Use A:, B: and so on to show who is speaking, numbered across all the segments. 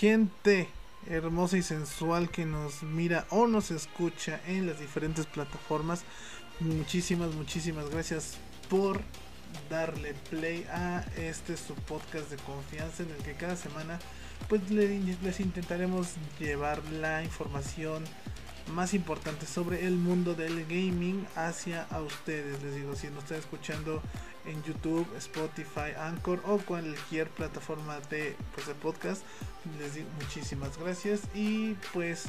A: gente hermosa y sensual que nos mira o nos escucha en las diferentes plataformas. Muchísimas, muchísimas gracias por darle play a este su podcast de confianza en el que cada semana pues les intentaremos llevar la información más importante sobre el mundo del gaming hacia a ustedes. Les digo, si nos están escuchando en YouTube, Spotify, Anchor o cualquier plataforma de, pues, de podcast, les digo muchísimas gracias. Y pues,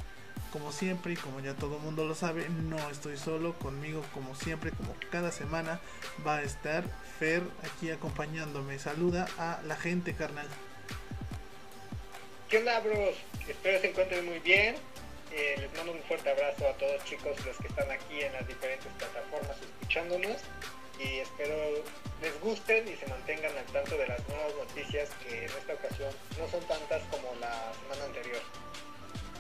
A: como siempre y como ya todo el mundo lo sabe, no estoy solo. Conmigo, como siempre, como cada semana, va a estar Fer aquí acompañándome. Saluda a la gente, carnal.
B: ¿Qué onda, bros? Espero se encuentren muy bien. Eh, les mando un fuerte abrazo a todos chicos los que están aquí en las diferentes plataformas escuchándonos y espero les gusten y se mantengan al tanto de las nuevas noticias que en esta ocasión no son tantas como la semana anterior.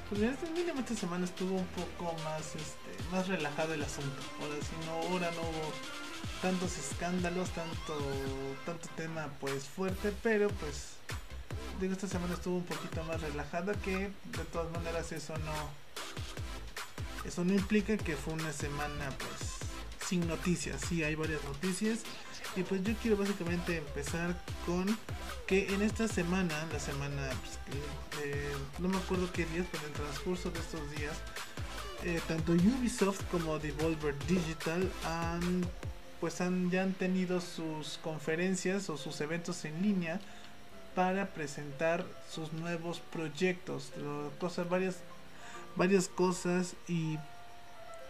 A: Pues este, mínimo esta semana estuvo un poco más este, más relajado el asunto. Ahora sí no, ahora no hubo tantos escándalos, tanto, tanto tema pues fuerte, pero pues digo esta semana estuvo un poquito más relajada que de todas maneras eso no eso no implica que fue una semana pues sin noticias. Sí, hay varias noticias. Y pues yo quiero básicamente empezar con que en esta semana, la semana, pues, eh, no me acuerdo qué días, pero en el transcurso de estos días, eh, tanto Ubisoft como Devolver Digital han, pues han, ya han tenido sus conferencias o sus eventos en línea para presentar sus nuevos proyectos, cosas varias varias cosas y,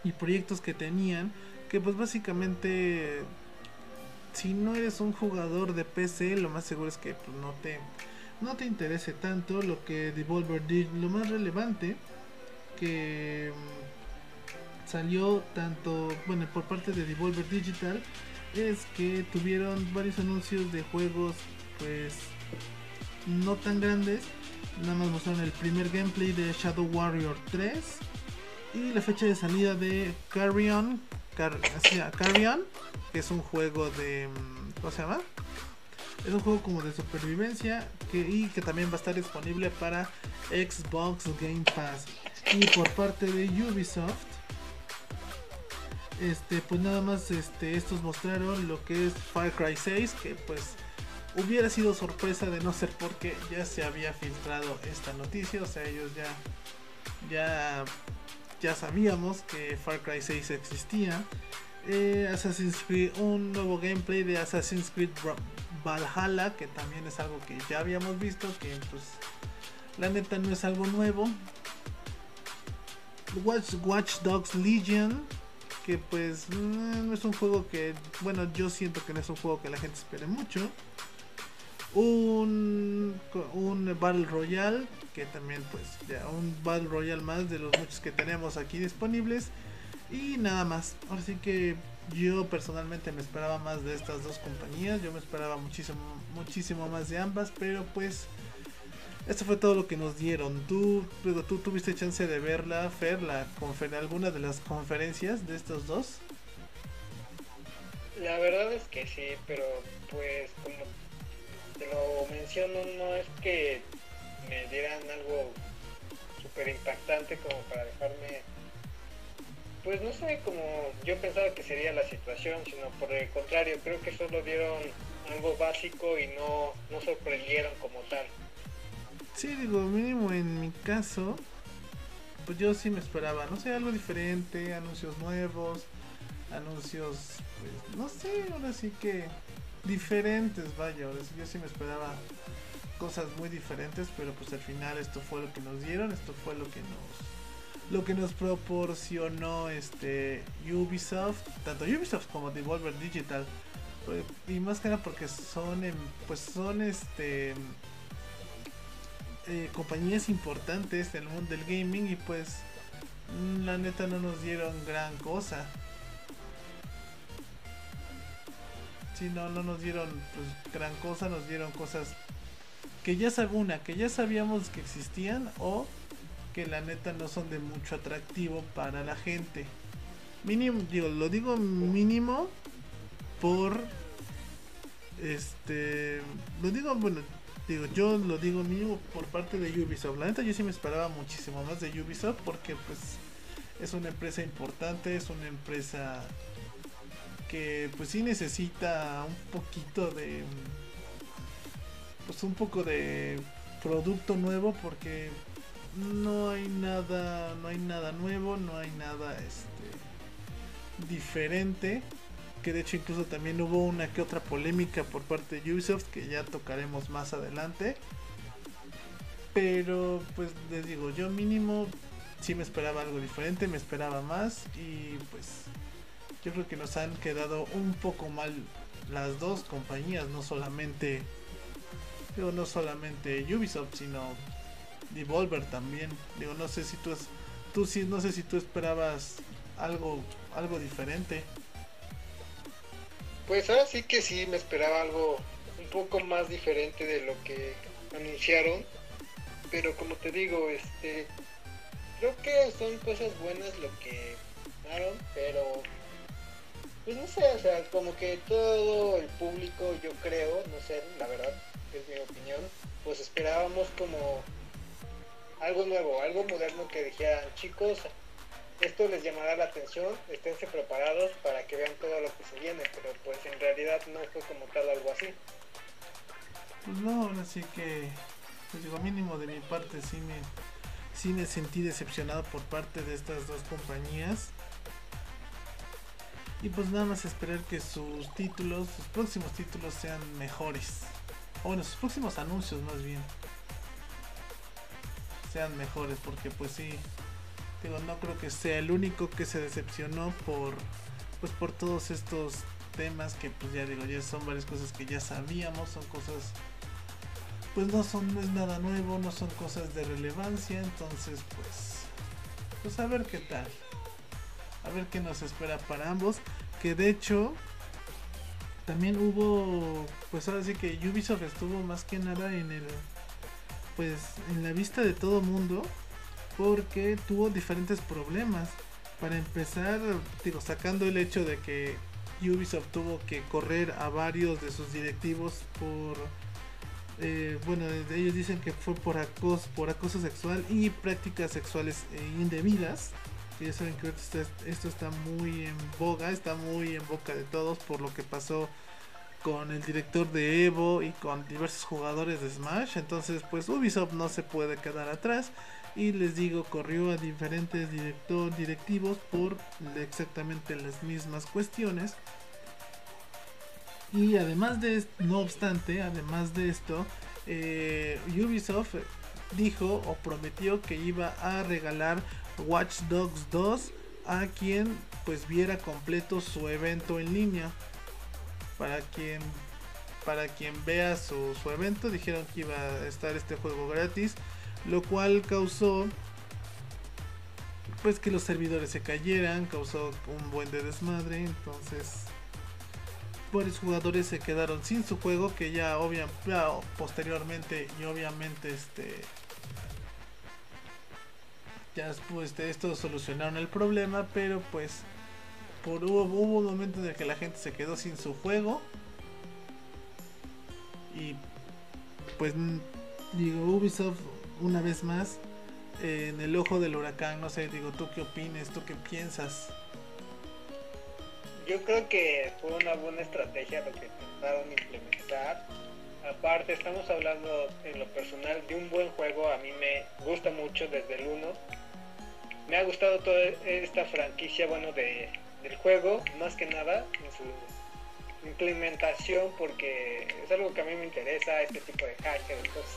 A: y proyectos que tenían que pues básicamente si no eres un jugador de PC lo más seguro es que pues, no te no te interese tanto lo que Devolver did lo más relevante que mm, salió tanto bueno por parte de Devolver Digital es que tuvieron varios anuncios de juegos pues no tan grandes. Nada más mostraron el primer gameplay de Shadow Warrior 3 y la fecha de salida de Carrion, Car que es un juego de mm, ¿cómo se llama? Es un juego como de supervivencia que, y que también va a estar disponible para Xbox Game Pass. Y por parte de Ubisoft, este, pues nada más este, estos mostraron lo que es Far Cry 6, que pues hubiera sido sorpresa de no ser porque ya se había filtrado esta noticia, o sea, ellos ya ya ya sabíamos que Far Cry 6 existía. Eh, Assassin's Creed, un nuevo gameplay de Assassin's Creed Valhalla, que también es algo que ya habíamos visto, que pues la neta no es algo nuevo. Watch, Watch Dogs Legion, que pues mm, no es un juego que, bueno, yo siento que no es un juego que la gente espere mucho un, un Battle Royale, que también pues ya un Battle Royale más de los muchos que tenemos aquí disponibles. Y nada más. Así que yo personalmente me esperaba más de estas dos compañías. Yo me esperaba muchísimo, muchísimo más de ambas. Pero pues esto fue todo lo que nos dieron. ¿Tú, tú tuviste chance de verla, Fer, la alguna de las conferencias de estos dos?
B: La verdad es que sí, pero pues como lo menciono, no es que me dieran algo súper impactante como para dejarme, pues no sé, como yo pensaba que sería la situación, sino por el contrario, creo que solo dieron algo básico y no, no sorprendieron como tal.
A: Sí, digo, mínimo en mi caso, pues yo sí me esperaba, no sé, algo diferente, anuncios nuevos, anuncios, pues no sé, ahora sí que diferentes, vaya, yo sí me esperaba cosas muy diferentes, pero pues al final esto fue lo que nos dieron, esto fue lo que nos lo que nos proporcionó este Ubisoft, tanto Ubisoft como Devolver Digital. Pues, y más que nada porque son pues son este eh, compañías importantes en el mundo del gaming y pues la neta no nos dieron gran cosa. No, no nos dieron pues, gran cosa, nos dieron cosas que ya una, que ya sabíamos que existían o que la neta no son de mucho atractivo para la gente. Mínimo, digo, lo digo mínimo por este, lo digo, bueno, digo, yo lo digo mío por parte de Ubisoft. La neta yo sí me esperaba muchísimo más de Ubisoft porque pues es una empresa importante, es una empresa que pues sí necesita un poquito de pues un poco de producto nuevo porque no hay nada no hay nada nuevo no hay nada este diferente. Que de hecho incluso también hubo una que otra polémica por parte de Ubisoft que ya tocaremos más adelante. Pero pues les digo yo mínimo sí me esperaba algo diferente me esperaba más y pues yo creo que nos han quedado un poco mal las dos compañías no solamente Digo, no solamente Ubisoft, sino Devolver también. Digo, no sé si tú, tú sí, no sé si tú esperabas algo, algo diferente.
B: Pues ahora sí que sí me esperaba algo un poco más diferente de lo que anunciaron. Pero como te digo, este creo que son cosas buenas lo que pero pues no sé, o sea, como que todo el público, yo creo, no sé, la verdad, es mi opinión, pues esperábamos como algo nuevo, algo moderno que dijeran, chicos, esto les llamará la atención, esténse preparados para que vean todo lo que se viene, pero pues en realidad no fue como tal algo así.
A: Pues no, así que, pues digo, mínimo de mi parte sí me, sí me sentí decepcionado por parte de estas dos compañías. Y pues nada más esperar que sus títulos, sus próximos títulos sean mejores o bueno, sus próximos anuncios más bien, sean mejores, porque pues sí, digo, no creo que sea el único que se decepcionó por, pues por todos estos temas que pues ya digo, ya son varias cosas que ya sabíamos, son cosas pues no son no es nada nuevo, no son cosas de relevancia, entonces pues pues a ver qué tal. A ver qué nos espera para ambos, que de hecho también hubo, pues ahora sí que Ubisoft estuvo más que nada en el, pues en la vista de todo mundo, porque tuvo diferentes problemas. Para empezar, digo, sacando el hecho de que Ubisoft tuvo que correr a varios de sus directivos por, eh, bueno, ellos dicen que fue por acoso, por acoso sexual y prácticas sexuales eh, indebidas ya saben que esto está muy en boga, está muy en boca de todos por lo que pasó con el director de Evo y con diversos jugadores de Smash. Entonces, pues Ubisoft no se puede quedar atrás. Y les digo, corrió a diferentes director, directivos por exactamente las mismas cuestiones. Y además de no obstante, además de esto, eh, Ubisoft dijo o prometió que iba a regalar Watch Dogs 2 a quien pues viera completo su evento en línea. Para quien para quien vea su, su evento dijeron que iba a estar este juego gratis, lo cual causó pues que los servidores se cayeran, causó un buen de desmadre, entonces varios jugadores se quedaron sin su juego que ya obviamente posteriormente y obviamente este ya de esto solucionaron el problema, pero pues por hubo, hubo un momento en el que la gente se quedó sin su juego y pues digo Ubisoft una vez más en el ojo del huracán, no sé, digo, ¿tú qué opinas? ¿Tú qué piensas?
B: Yo creo que fue una buena estrategia lo que intentaron implementar. Aparte, estamos hablando en lo personal de un buen juego, a mí me gusta mucho desde el 1 me ha gustado toda esta franquicia, bueno, de, del juego, más que nada en su implementación, porque es algo que a mí me interesa, este tipo de hacker, entonces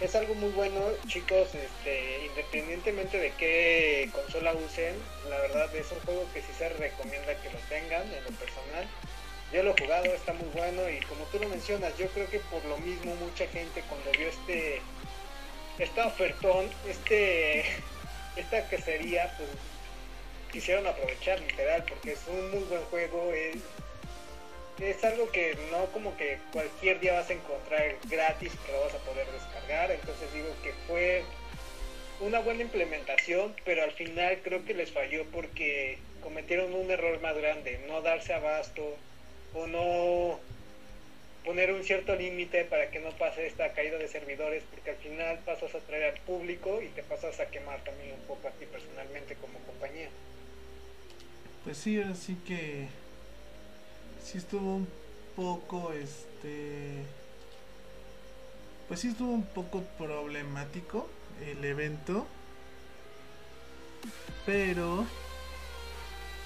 B: es algo muy bueno, chicos, este, independientemente de qué consola usen, la verdad es un juego que sí se recomienda que lo tengan en lo personal. Yo lo he jugado, está muy bueno y como tú lo mencionas, yo creo que por lo mismo mucha gente cuando vio este esta ofertón, este esta que sería, pues quisieron aprovechar literal, porque es un muy buen juego, es, es algo que no como que cualquier día vas a encontrar gratis lo vas a poder descargar, entonces digo que fue una buena implementación, pero al final creo que les falló porque cometieron un error más grande, no darse abasto o no poner un cierto límite para que no pase esta caída de servidores, porque al final pasas a traer al público y te pasas a quemar también un poco a ti personalmente como compañía.
A: Pues sí, así que sí estuvo un poco este pues sí estuvo un poco problemático el evento pero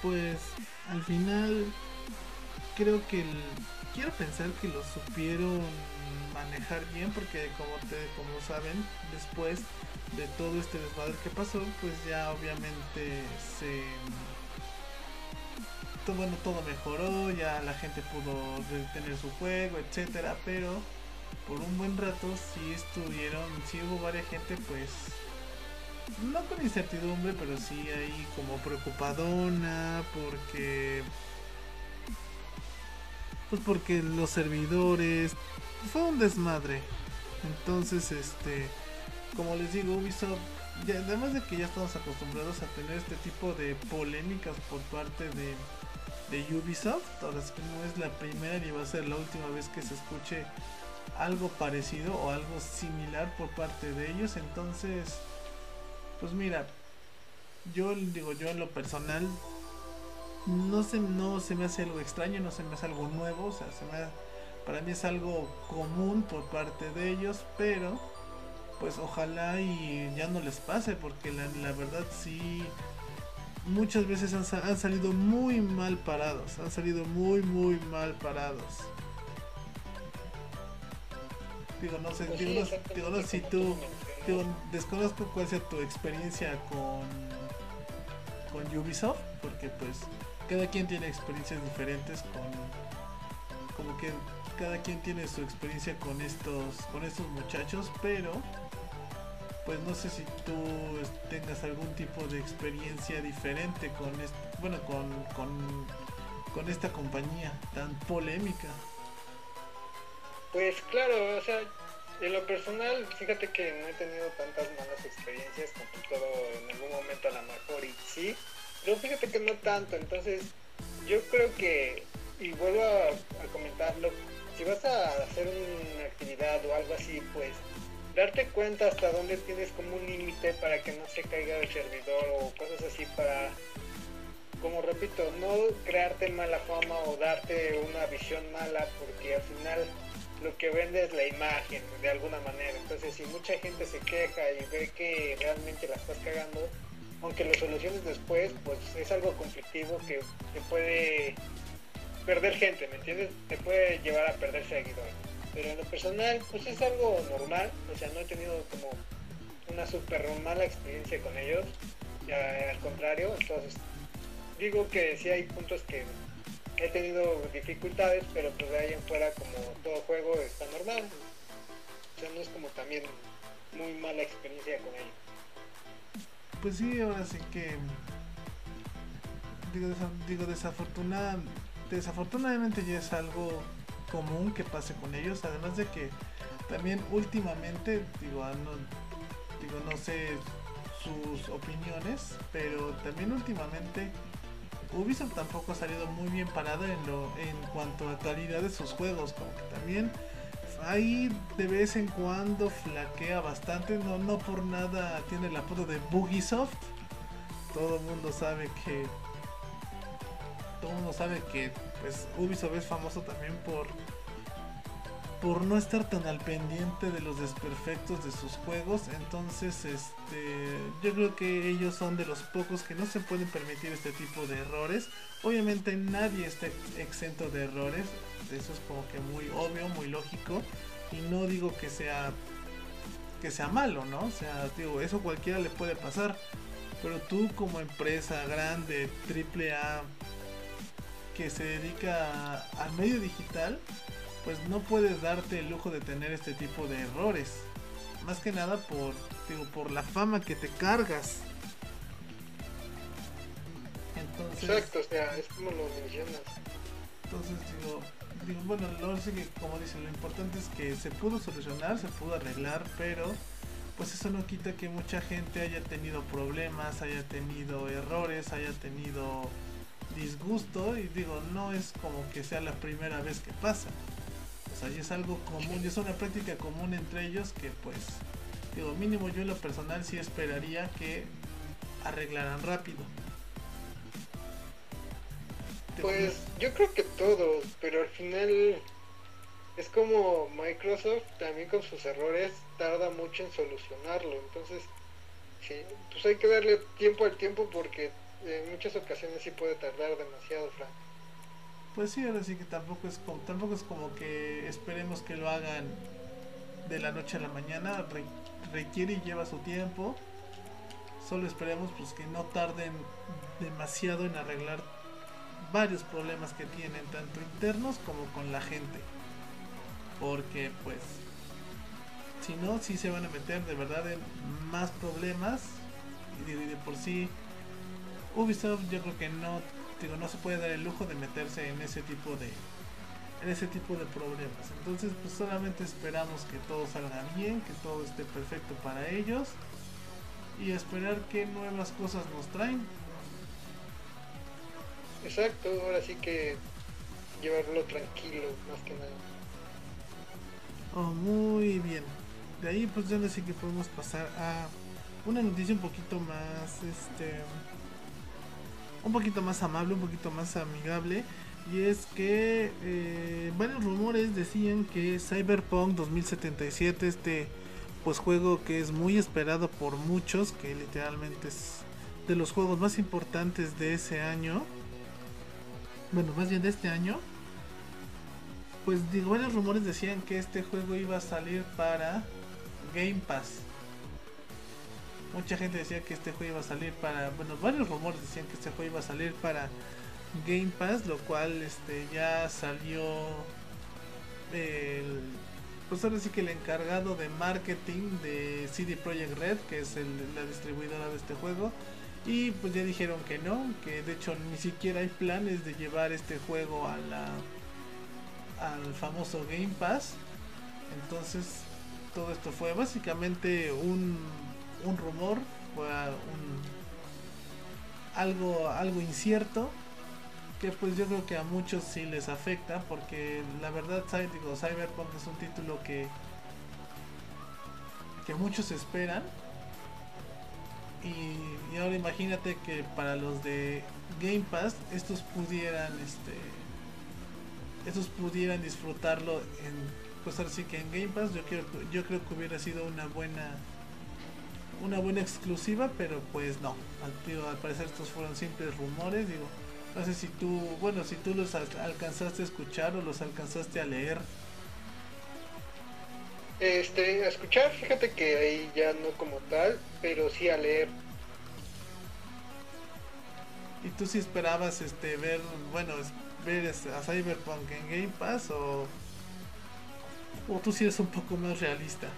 A: pues al final creo que el, quiero pensar que lo supieron manejar bien porque como te como saben después de todo este desmadre que pasó pues ya obviamente se bueno todo mejoró ya la gente pudo tener su juego etcétera pero por un buen rato sí estuvieron sí hubo varias gente pues no con incertidumbre pero sí ahí como preocupadona porque pues porque los servidores fue un desmadre. Entonces, este, como les digo, Ubisoft, además de que ya estamos acostumbrados a tener este tipo de polémicas por parte de, de Ubisoft, ahora es que no es la primera ni va a ser la última vez que se escuche algo parecido o algo similar por parte de ellos. Entonces, pues mira, yo digo, yo en lo personal no se, no se me hace algo extraño, no se me hace algo nuevo, o sea, se me, para mí es algo común por parte de ellos, pero pues ojalá y ya no les pase, porque la, la verdad sí, muchas veces han, han, salido muy mal parados, han salido muy, muy mal parados. Digo, no sé, digo, no, digo, no si tú, digo, desconozco cuál sea tu experiencia con, con Ubisoft, porque pues cada quien tiene experiencias diferentes con como que cada quien tiene su experiencia con estos con estos muchachos pero pues no sé si tú tengas algún tipo de experiencia diferente con bueno con, con, con esta compañía tan polémica.
B: Pues claro o sea en lo personal fíjate que no he tenido tantas malas experiencias como todo en algún momento a lo mejor y sí pero fíjate que no tanto, entonces yo creo que, y vuelvo a, comentarlo, si vas a hacer una actividad o algo así, pues darte cuenta hasta dónde tienes como un límite para que no se caiga el servidor o cosas así para, como repito, no crearte mala fama o darte una visión mala porque al final lo que vende es la imagen de alguna manera. Entonces si mucha gente se queja y ve que realmente la estás cagando, aunque lo soluciones después, pues es algo conflictivo que te puede perder gente, ¿me entiendes? Te puede llevar a perder seguidores. Pero en lo personal, pues es algo normal, o sea, no he tenido como una súper mala experiencia con ellos, al contrario, entonces digo que sí hay puntos que he tenido dificultades, pero pues de ahí en fuera como todo juego está normal, o sea, no es como también muy mala experiencia con ellos
A: pues sí, ahora sí que digo, desafortunada, desafortunadamente ya es algo común que pase con ellos, además de que también últimamente, digo, ah, no, digo, no sé sus opiniones, pero también últimamente Ubisoft tampoco ha salido muy bien parada en lo en cuanto a calidad de sus juegos, como que también ahí de vez en cuando flaquea bastante, no, no por nada tiene el apodo de Bugisoft. Todo el mundo sabe que. Todo el mundo sabe que pues Ubisoft es famoso también por. Por no estar tan al pendiente de los desperfectos de sus juegos. Entonces, este. Yo creo que ellos son de los pocos que no se pueden permitir este tipo de errores. Obviamente nadie está exento de errores eso es como que muy obvio, muy lógico. Y no digo que sea que sea malo, ¿no? O sea, digo, eso cualquiera le puede pasar. Pero tú como empresa grande, triple A, que se dedica al medio digital, pues no puedes darte el lujo de tener este tipo de errores. Más que nada por, digo, por la fama que te cargas.
B: Entonces, Exacto, o sea, es como lo mencionas.
A: Entonces digo, bueno, lo que como dicen, lo importante es que se pudo solucionar, se pudo arreglar, pero pues eso no quita que mucha gente haya tenido problemas, haya tenido errores, haya tenido disgusto y digo, no es como que sea la primera vez que pasa. O sea, y es algo común, y es una práctica común entre ellos que pues, digo, mínimo yo en lo personal sí esperaría que arreglaran rápido.
B: Pues yo creo que todos, pero al final es como Microsoft también con sus errores tarda mucho en solucionarlo. Entonces, sí, pues hay que darle tiempo al tiempo porque en muchas ocasiones sí puede tardar demasiado, Frank.
A: Pues sí, ahora sí que tampoco es como, tampoco es como que esperemos que lo hagan de la noche a la mañana, requiere y lleva su tiempo. Solo esperemos pues que no tarden demasiado en arreglar varios problemas que tienen tanto internos como con la gente. Porque pues si no, si se van a meter de verdad en más problemas. Y de, por sí, Ubisoft yo creo que no, digo, no se puede dar el lujo de meterse en ese tipo de en ese tipo de problemas. Entonces, pues solamente esperamos que todo salga bien, que todo esté perfecto para ellos y esperar que nuevas cosas nos traen.
B: Exacto, ahora sí que llevarlo tranquilo, más que nada.
A: Oh, muy bien. De ahí pues ya sé que podemos pasar a una noticia un poquito más, este, un poquito más amable, un poquito más amigable. Y es que eh, varios rumores decían que Cyberpunk 2077, este pues juego que es muy esperado por muchos, que literalmente es de los juegos más importantes de ese año, bueno, más bien de este año, pues digo, varios rumores decían que este juego iba a salir para Game Pass. Mucha gente decía que este juego iba a salir para, bueno, varios rumores decían que este juego iba a salir para Game Pass, lo cual este ya salió el pues ahora sí que el encargado de marketing de CD Projekt Red, que es la distribuidora de este juego, y pues ya dijeron que no, que de hecho ni siquiera hay planes de llevar este juego a la al famoso Game Pass. Entonces todo esto fue básicamente un, un rumor, fue un algo algo incierto que pues yo creo que a muchos sí les afecta porque la verdad digo, Cyberpunk es un título que que muchos esperan. Y, ahora imagínate que para los de Game Pass estos pudieran este estos pudieran disfrutarlo en pues ahora sí que en Game Pass yo quiero yo creo que hubiera sido una buena una buena exclusiva pero pues no al, al parecer estos fueron simples rumores digo no sé si tú, bueno, si tú los alcanzaste a escuchar o los alcanzaste a leer.
B: Este, a escuchar, fíjate que ahí ya no como tal, pero sí a leer.
A: ¿Y tú si esperabas este ver, bueno, ver a Cyberpunk en Game Pass o o tú si eres un poco más realista?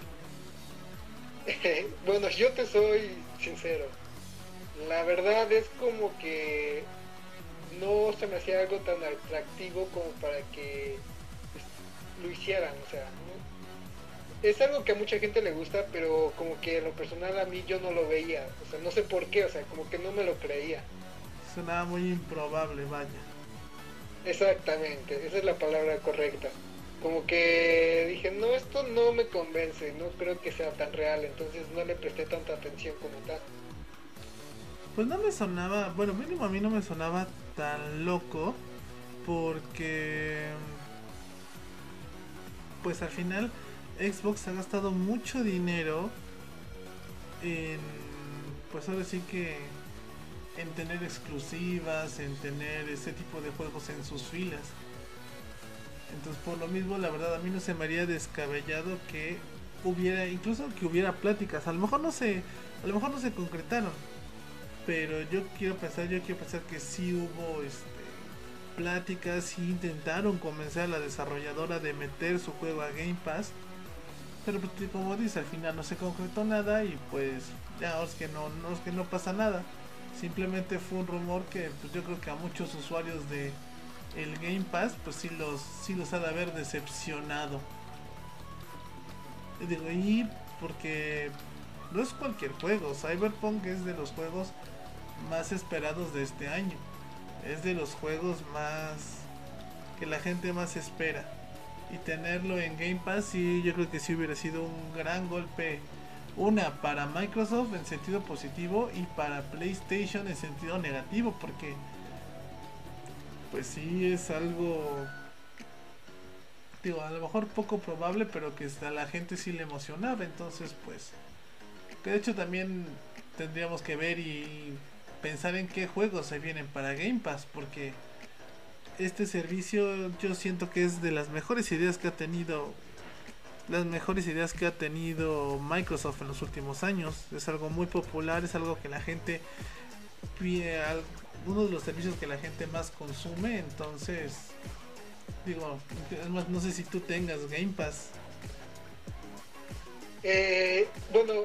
B: bueno, yo te soy sincero. La verdad es como que no se me hacía algo tan atractivo como para que pues, lo hicieran, o sea, es algo que a mucha gente le gusta, pero como que en lo personal a mí yo no lo veía, o sea, no sé por qué, o sea, como que no me lo creía.
A: Sonaba muy improbable, vaya.
B: Exactamente, esa es la palabra correcta. Como que dije, no, esto no me convence, no creo que sea tan real, entonces no le presté tanta atención como tal.
A: Pues no me sonaba, bueno, mínimo a mí no me sonaba tan loco porque pues al final Xbox ha gastado mucho dinero en pues ahora sí que en tener exclusivas, en tener ese tipo de juegos en sus filas. Entonces por lo mismo la verdad a mí no se me haría descabellado que hubiera incluso que hubiera pláticas, a lo mejor no se a lo mejor no se concretaron, pero yo quiero pensar, yo quiero pensar que sí hubo este, pláticas, sí intentaron convencer a la desarrolladora de meter su juego a Game Pass, pero pues, como dice, al final no se concretó nada y pues ya es que no, no que no pasa nada. Simplemente fue un rumor que pues yo creo que a muchos usuarios de el Game Pass pues sí los sí los ha de haber decepcionado. Digo, y porque no es cualquier juego, Cyberpunk es de los juegos más esperados de este año. Es de los juegos más que la gente más espera. y tenerlo en Game Pass y yo creo que sí hubiera sido un gran golpe una para Microsoft en sentido positivo y para PlayStation en sentido negativo porque pues sí es algo digo a lo mejor poco probable pero que a la gente sí le emocionaba entonces pues que de hecho también tendríamos que ver y pensar en qué juegos se vienen para Game Pass porque este servicio yo siento que es de las mejores ideas que ha tenido las mejores ideas que ha tenido Microsoft en los últimos años. Es algo muy popular, es algo que la gente uno de los servicios que la gente más consume, entonces digo, no sé si tú tengas Game Pass.
B: Eh, bueno,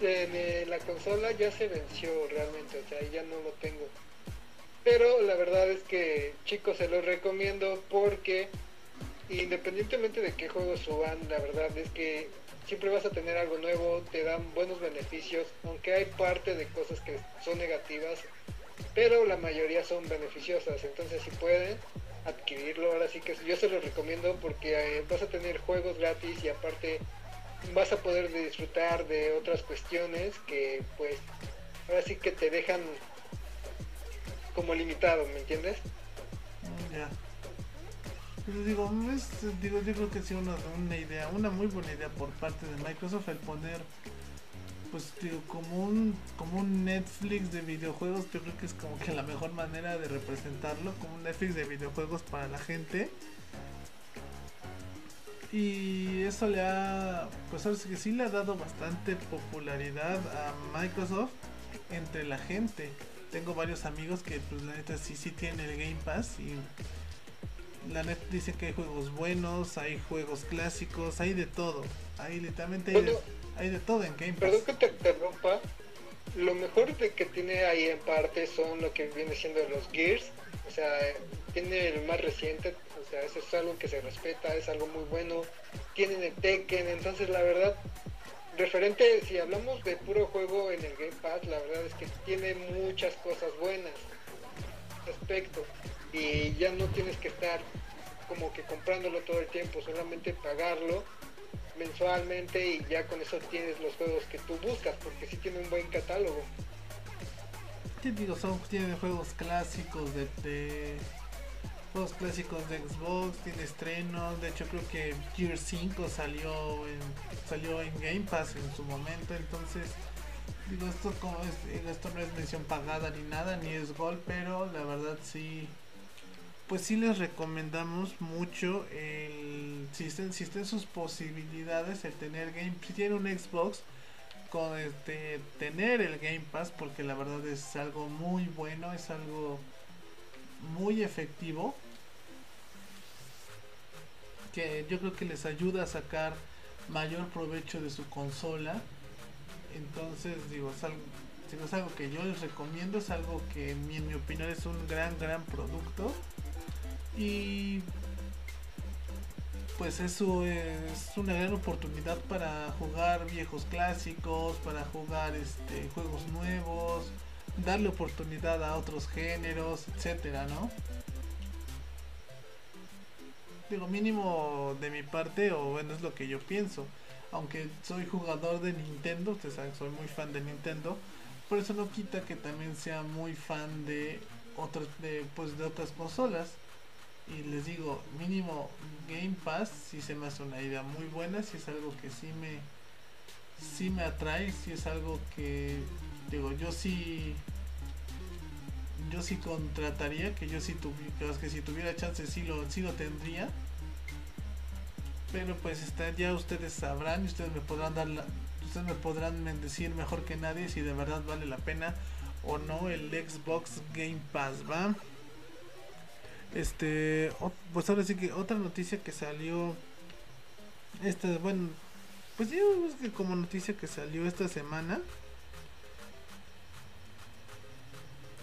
B: la consola ya se venció realmente, o sea, ya no lo tengo. Pero la verdad es que chicos se los recomiendo porque independientemente de qué juegos suban, la verdad es que siempre vas a tener algo nuevo, te dan buenos beneficios, aunque hay parte de cosas que son negativas, pero la mayoría son beneficiosas, entonces si pueden adquirirlo, ahora sí que yo se lo recomiendo porque eh, vas a tener juegos gratis y aparte vas a poder disfrutar de otras cuestiones que pues ahora sí que te dejan como limitado, ¿me entiendes?
A: Ya. digo, es, digo, yo creo que sí una, una idea, una muy buena idea por parte de Microsoft el poner pues digo, como un como un Netflix de videojuegos, yo creo que es como que la mejor manera de representarlo, como un Netflix de videojuegos para la gente. Y eso le ha, pues ahora que sí le ha dado bastante popularidad a Microsoft entre la gente tengo varios amigos que pues la neta sí sí tienen el Game Pass y la neta dice que hay juegos buenos, hay juegos clásicos, hay de todo. Hay literalmente hay, de, todo en Game Pass.
B: Perdón que te interrumpa. Lo mejor de que tiene ahí en parte son lo que viene siendo los Gears. O sea, tiene el más reciente. O sea, eso es algo que se respeta, es algo muy bueno. Tienen el Tekken, entonces la verdad referente, si hablamos de puro juego en el Game Pass, la verdad es que tiene muchas cosas buenas respecto y ya no tienes que estar como que comprándolo todo el tiempo, solamente pagarlo mensualmente y ya con eso tienes los juegos que tú buscas, porque sí tiene un buen catálogo.
A: ¿Qué digo? Tiene juegos clásicos de juegos clásicos de Xbox, tiene estrenos, de hecho creo que Gear 5 salió en, salió en Game Pass en su momento, entonces digo esto como es, esto no es mención pagada ni nada, ni es gol, pero la verdad sí pues sí les recomendamos mucho el si estén, si estén sus posibilidades el tener game si tienen un Xbox con este tener el Game Pass porque la verdad es algo muy bueno, es algo muy efectivo que yo creo que les ayuda a sacar mayor provecho de su consola. Entonces, digo, es algo, es algo que yo les recomiendo, es algo que en mi opinión es un gran, gran producto. Y pues eso es una gran oportunidad para jugar viejos clásicos, para jugar este juegos nuevos, darle oportunidad a otros géneros, etcétera, ¿no? digo, mínimo de mi parte, o bueno, es lo que yo pienso. Aunque soy jugador de Nintendo, ustedes saben, soy muy fan de Nintendo, por eso no quita que también sea muy fan de otras, de, pues, de otras consolas. Y les digo, mínimo Game Pass si se me hace una idea muy buena, si es algo que sí me, sí me atrae, si es algo que, digo, yo sí yo sí contrataría, que yo sí tuviera, que si tuviera chance sí lo, sí lo tendría. Pero pues está, ya ustedes sabrán y ustedes me podrán dar la, ustedes me podrán decir mejor que nadie si de verdad vale la pena o no el Xbox Game Pass, ¿va? Este, pues ahora sí que otra noticia que salió esta, bueno, pues yo que como noticia que salió esta semana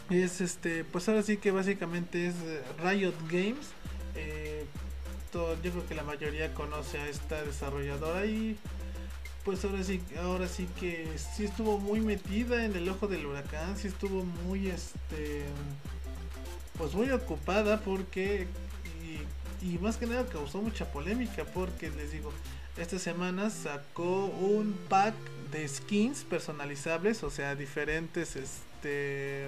A: es este pues ahora sí que básicamente es eh, Riot Games eh, todo, yo creo que la mayoría conoce a esta desarrolladora y pues ahora sí ahora sí que sí estuvo muy metida en el ojo del huracán sí estuvo muy este pues muy ocupada porque y más que nada causó mucha polémica porque les digo, esta semana sacó un pack de skins personalizables, o sea, diferentes, este,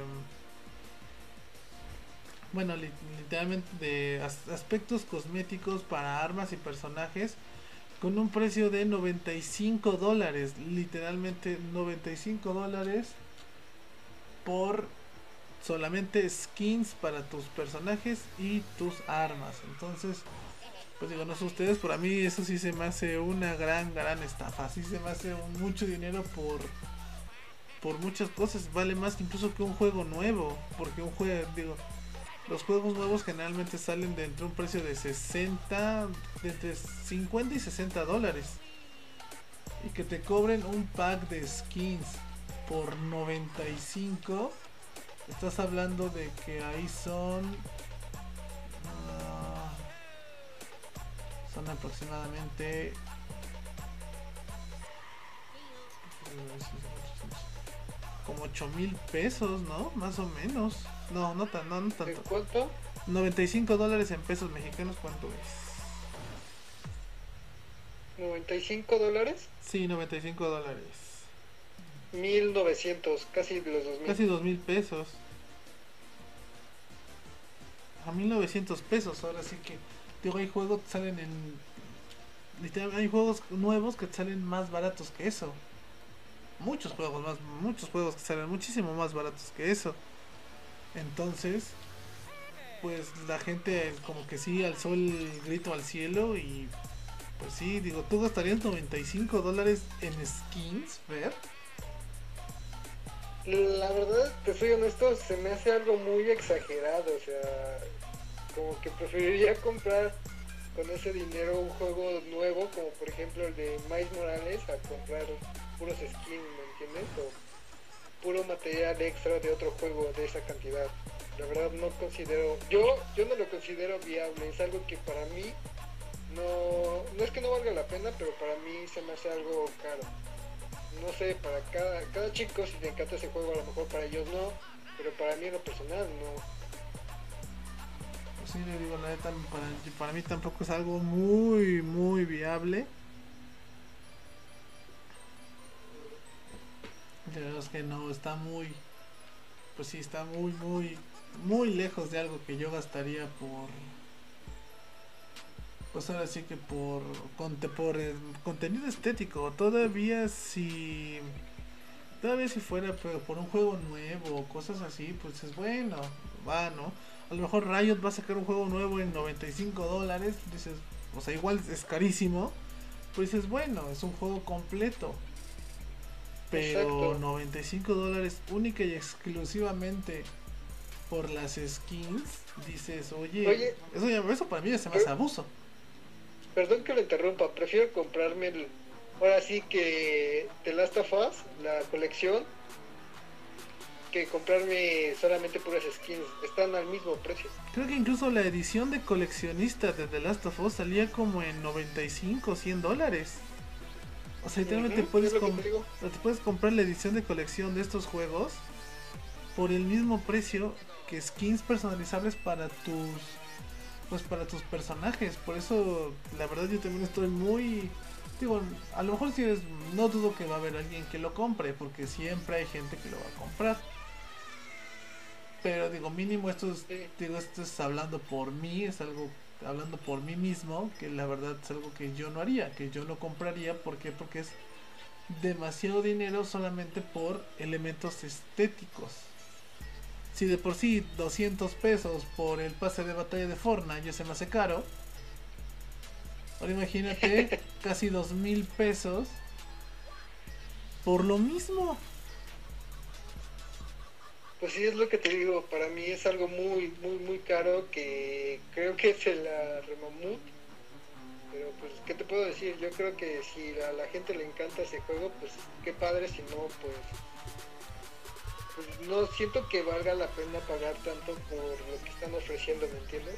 A: bueno, literalmente de aspectos cosméticos para armas y personajes con un precio de 95 dólares, literalmente 95 dólares por solamente skins para tus personajes y tus armas. Entonces, pues digo, no sé ustedes, para mí eso sí se me hace una gran, gran estafa. Sí se me hace mucho dinero por por muchas cosas. Vale más incluso que un juego nuevo. Porque un juego, digo, los juegos nuevos generalmente salen de entre un precio de 60, de entre 50 y 60 dólares. Y que te cobren un pack de skins por 95 Estás hablando de que ahí son. Ah, son aproximadamente. Como 8 mil pesos, ¿no? Más o menos. No, no, tan, no, no tanto.
B: ¿Cuánto?
A: 95 dólares en pesos mexicanos, ¿cuánto
B: es? ¿95 dólares?
A: Sí, 95 dólares.
B: 1900, casi los 2000.
A: Casi 2000 pesos. A 1900 pesos, ahora sí que. Digo, hay juegos que salen en. Hay juegos nuevos que salen más baratos que eso. Muchos juegos más, muchos juegos que salen muchísimo más baratos que eso. Entonces, pues la gente como que sí alzó el grito al cielo y pues sí, digo, tú gastarías 95 dólares en skins, ver.
B: La verdad, te soy honesto, se me hace algo muy exagerado, o sea, como que preferiría comprar con ese dinero un juego nuevo, como por ejemplo el de Miles Morales, a comprar puros skins, ¿me entiendes? O puro material extra de otro juego de esa cantidad. La verdad no considero, yo, yo no lo considero viable, es algo que para mí no, no es que no valga la pena, pero para mí se me hace algo caro no sé, para cada, cada chico si le encanta ese juego, a lo mejor para ellos no, pero para mí en lo personal no.
A: Pues sí, le digo, la neta, para, para mí tampoco es algo muy, muy viable. De verdad es que no, está muy, pues sí, está muy, muy, muy lejos de algo que yo gastaría por pues ahora sí que por, por eh, contenido estético, todavía si todavía si fuera por un juego nuevo o cosas así, pues es bueno, va, ¿no? A lo mejor Riot va a sacar un juego nuevo en 95 dólares, dices, o sea, igual es carísimo, pues es bueno, es un juego completo. Pero 95 dólares única y exclusivamente por las skins, dices, oye, eso, eso para mí ya se me hace abuso
B: perdón que lo interrumpa, prefiero comprarme el, ahora sí que The Last of Us, la colección, que comprarme solamente puras skins. Están al mismo precio.
A: Creo que incluso la edición de coleccionista de The Last of Us salía como en 95 o 100 dólares. O sea, literalmente puedes, te puedes comprar la edición de colección de estos juegos por el mismo precio que skins personalizables para tus pues para tus personajes. Por eso, la verdad, yo también estoy muy. Digo, a lo mejor si eres. No dudo que va a haber alguien que lo compre, porque siempre hay gente que lo va a comprar. Pero digo, mínimo esto es, digo, esto es hablando por mí, es algo hablando por mí mismo, que la verdad es algo que yo no haría, que yo no compraría, ¿por qué? Porque es demasiado dinero solamente por elementos estéticos si de por sí 200 pesos por el pase de batalla de Fortnite ya se me hace caro, ahora imagínate casi 2000 pesos por lo mismo.
B: Pues sí, es lo que te digo, para mí es algo muy, muy, muy caro que creo que es la Remamut. Pero pues, ¿qué te puedo decir? Yo creo que si a la gente le encanta ese juego, pues qué padre, si no, pues pues no siento que valga la pena pagar tanto por lo que están ofreciendo, ¿me entiendes?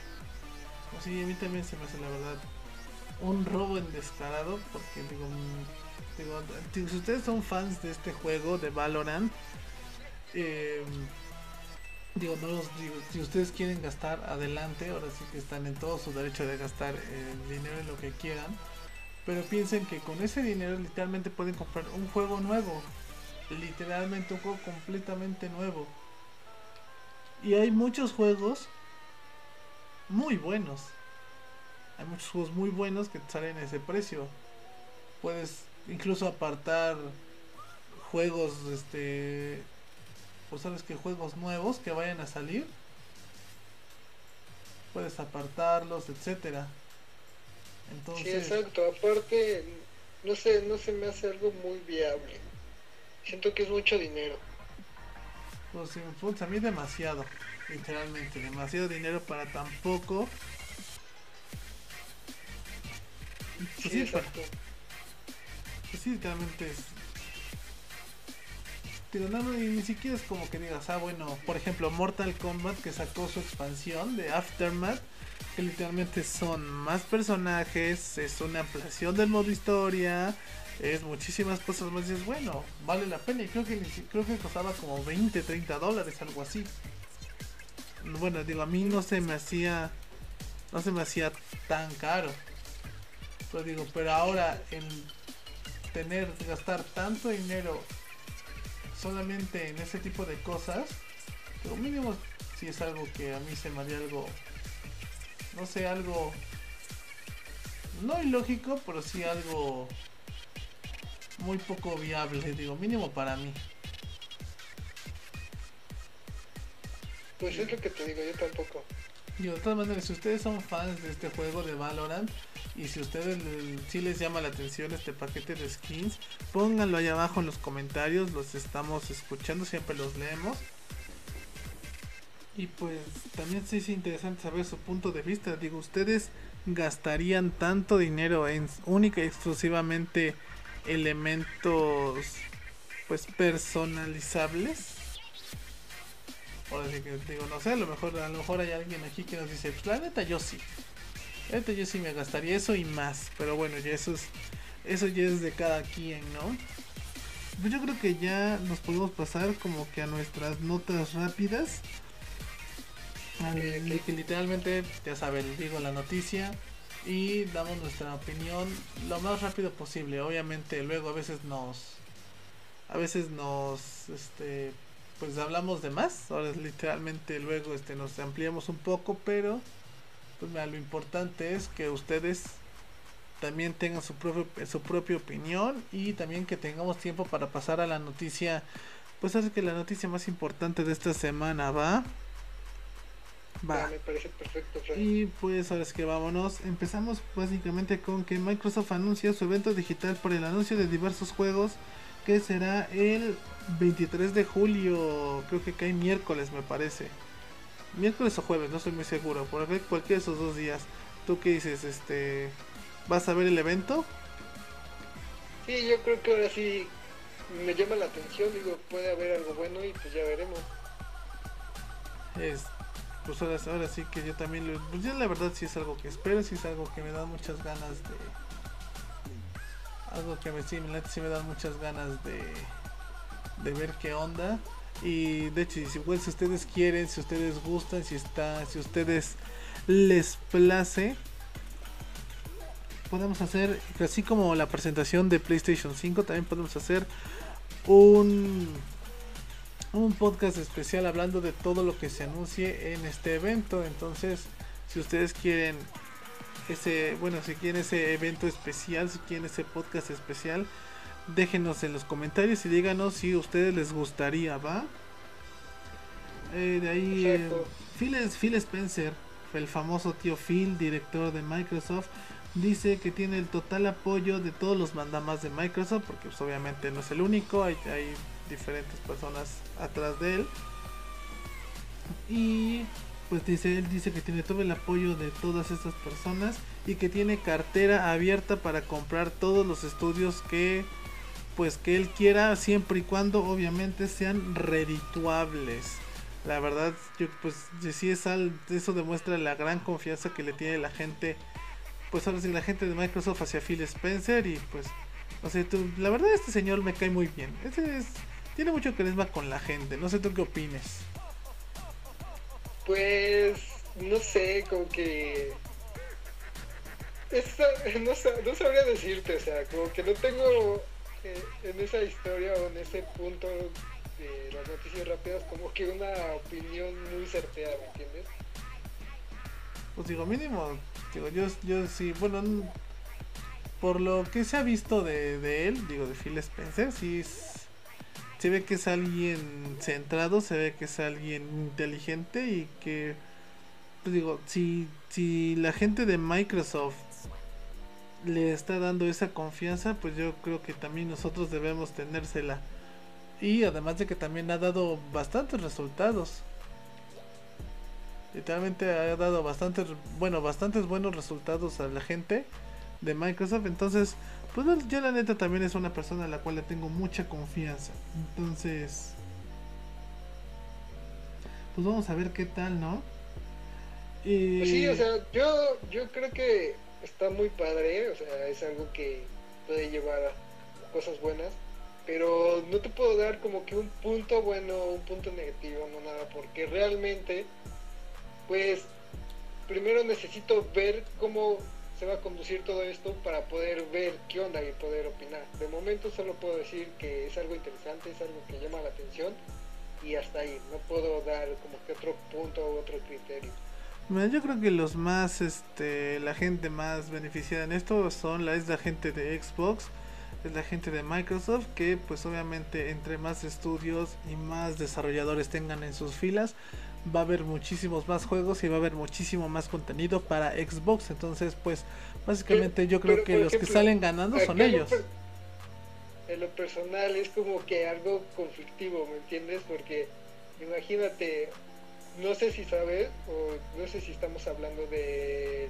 A: Sí, a mí también se me hace la verdad un robo en descarado, porque digo, digo, si ustedes son fans de este juego, de Valorant, eh, digo, no los digo, si ustedes quieren gastar adelante, ahora sí que están en todo su derecho de gastar el dinero en lo que quieran, pero piensen que con ese dinero literalmente pueden comprar un juego nuevo, literalmente un juego completamente nuevo. Y hay muchos juegos muy buenos. Hay muchos juegos muy buenos que salen a ese precio. Puedes incluso apartar juegos este pues sabes que juegos nuevos que vayan a salir puedes apartarlos etcétera
B: entonces sí exacto aparte no sé no se me hace algo muy viable siento que es mucho dinero
A: pues a mí demasiado literalmente demasiado dinero para tan poco pues sí, exacto. Pues sí, literalmente es y ni siquiera es como que digas, ah, bueno, por ejemplo, Mortal Kombat que sacó su expansión de Aftermath, que literalmente son más personajes, es una ampliación del modo historia, es muchísimas cosas más. Y es bueno, vale la pena. Y creo que, creo que costaba como 20, 30 dólares, algo así. Bueno, digo, a mí no se me hacía, no se me hacía tan caro. Pero digo, pero ahora en tener, gastar tanto dinero solamente en ese tipo de cosas, pero mínimo si es algo que a mí se me haría algo, no sé, algo, no ilógico, pero sí algo muy poco viable, digo, mínimo para mí.
B: Pues es lo que te digo, yo tampoco.
A: Y de todas maneras, si ustedes son fans de este juego de Valorant, y si ustedes si les llama la atención este paquete de skins, pónganlo ahí abajo en los comentarios, los estamos escuchando, siempre los leemos. Y pues también sí es interesante saber su punto de vista. Digo, ¿ustedes gastarían tanto dinero en única y exclusivamente elementos pues personalizables? Ahora sí que digo, no sé, a lo mejor a lo mejor hay alguien aquí que nos dice, pues la neta yo sí. Este yo sí me gastaría eso y más. Pero bueno, ya eso es. Eso ya es de cada quien, ¿no? Pues yo creo que ya nos podemos pasar como que a nuestras notas rápidas. que literalmente, ya saben, digo la noticia y damos nuestra opinión lo más rápido posible. Obviamente luego a veces nos a veces nos este pues hablamos de más, ahora literalmente luego este nos ampliamos un poco, pero pues lo importante es que ustedes también tengan su, propio, su propia opinión y también que tengamos tiempo para pasar a la noticia, pues hace que la noticia más importante de esta semana va.
B: Va. me parece perfecto,
A: Y pues ahora es que vámonos. Empezamos básicamente con que Microsoft anuncia su evento digital por el anuncio de diversos juegos que será el 23 de julio. Creo que cae miércoles, me parece miércoles o jueves, no estoy muy seguro, por cualquiera de esos dos días. ¿Tú qué dices? Este, ¿Vas a ver el evento?
B: Sí, yo creo que ahora sí me llama la atención, digo, puede haber algo bueno y pues ya veremos.
A: Es, pues ahora, sí que yo también, lo, pues ya la verdad sí es algo que espero, sí es algo que me da muchas ganas de... Algo que me, sí, sí me da muchas ganas de, de ver qué onda. Y de hecho, si, si ustedes quieren, si ustedes gustan, si está, si ustedes les place, podemos hacer, así como la presentación de PlayStation 5, también podemos hacer un, un podcast especial hablando de todo lo que se anuncie en este evento. Entonces, si ustedes quieren ese, bueno, si quieren ese evento especial, si quieren ese podcast especial, déjenos en los comentarios y díganos si a ustedes les gustaría, ¿va? Eh, de ahí eh, Phil, Phil Spencer, el famoso tío Phil, director de Microsoft, dice que tiene el total apoyo de todos los mandamas de Microsoft, porque pues, obviamente no es el único, hay, hay diferentes personas atrás de él. Y pues dice, él dice que tiene todo el apoyo de todas estas personas y que tiene cartera abierta para comprar todos los estudios que pues que él quiera siempre y cuando obviamente sean redituables. La verdad, yo pues sí es al, eso demuestra la gran confianza que le tiene la gente, pues ahora sí la gente de Microsoft hacia Phil Spencer y pues no sé, tú, la verdad este señor me cae muy bien. Este es, tiene mucho carisma con la gente, no sé tú qué opines.
B: Pues, no sé, como que... no, no, sabría decirte, o sea, como que no tengo eh, en esa historia o en ese punto de las noticias rápidas como que una opinión muy certera, ¿me entiendes?
A: Pues digo, mínimo, digo, yo, yo sí, bueno, por lo que se ha visto de, de él, digo, de Phil Spencer, sí se ve que es alguien centrado, se ve que es alguien inteligente y que, pues digo, si, si la gente de Microsoft le está dando esa confianza, pues yo creo que también nosotros debemos tenérsela. Y además de que también ha dado bastantes resultados. Literalmente ha dado bastantes, bueno, bastantes buenos resultados a la gente de Microsoft. Entonces, pues yo la neta también es una persona a la cual le tengo mucha confianza. Entonces, pues vamos a ver qué tal, ¿no?
B: Y... Pues sí, o sea, yo, yo creo que está muy padre, o sea, es algo que puede llevar a cosas buenas, pero no te puedo dar como que un punto bueno, un punto negativo, no nada, porque realmente, pues, primero necesito ver cómo se va a conducir todo esto para poder ver qué onda y poder opinar. De momento solo puedo decir que es algo interesante, es algo que llama la atención y hasta ahí, no puedo dar como que otro punto o otro criterio
A: yo creo que los más, este, la gente más beneficiada en esto son la, es la gente de Xbox, es la gente de Microsoft, que pues obviamente entre más estudios y más desarrolladores tengan en sus filas, va a haber muchísimos más juegos y va a haber muchísimo más contenido para Xbox. Entonces, pues básicamente yo creo que los que salen ganando son ellos.
B: En lo personal es como que algo conflictivo, ¿me entiendes? Porque imagínate, no sé si sabes, o no sé si estamos hablando de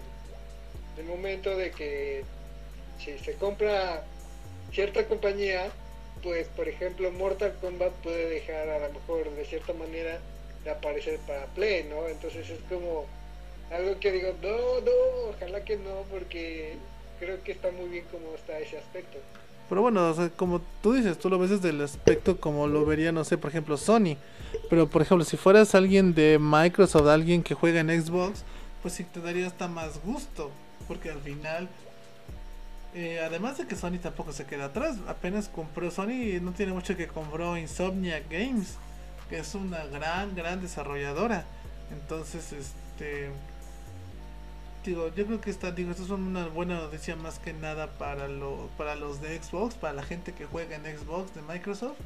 B: del momento de que si se compra cierta compañía, pues por ejemplo Mortal Kombat puede dejar a lo mejor de cierta manera aparecer para Play, ¿no? Entonces es como algo que digo, no, no, ojalá que no, porque creo que está muy bien como está ese aspecto.
A: Pero bueno, como tú dices, tú lo ves desde el aspecto como lo vería, no sé, por ejemplo, Sony. Pero por ejemplo, si fueras alguien de Microsoft, alguien que juega en Xbox, pues sí te daría hasta más gusto. Porque al final, eh, además de que Sony tampoco se queda atrás, apenas compró Sony no tiene mucho que compró Insomnia Games, que es una gran, gran desarrolladora. Entonces, este digo, yo creo que está, digo, esto es una buena noticia más que nada para, lo, para los de Xbox, para la gente que juega en Xbox de Microsoft.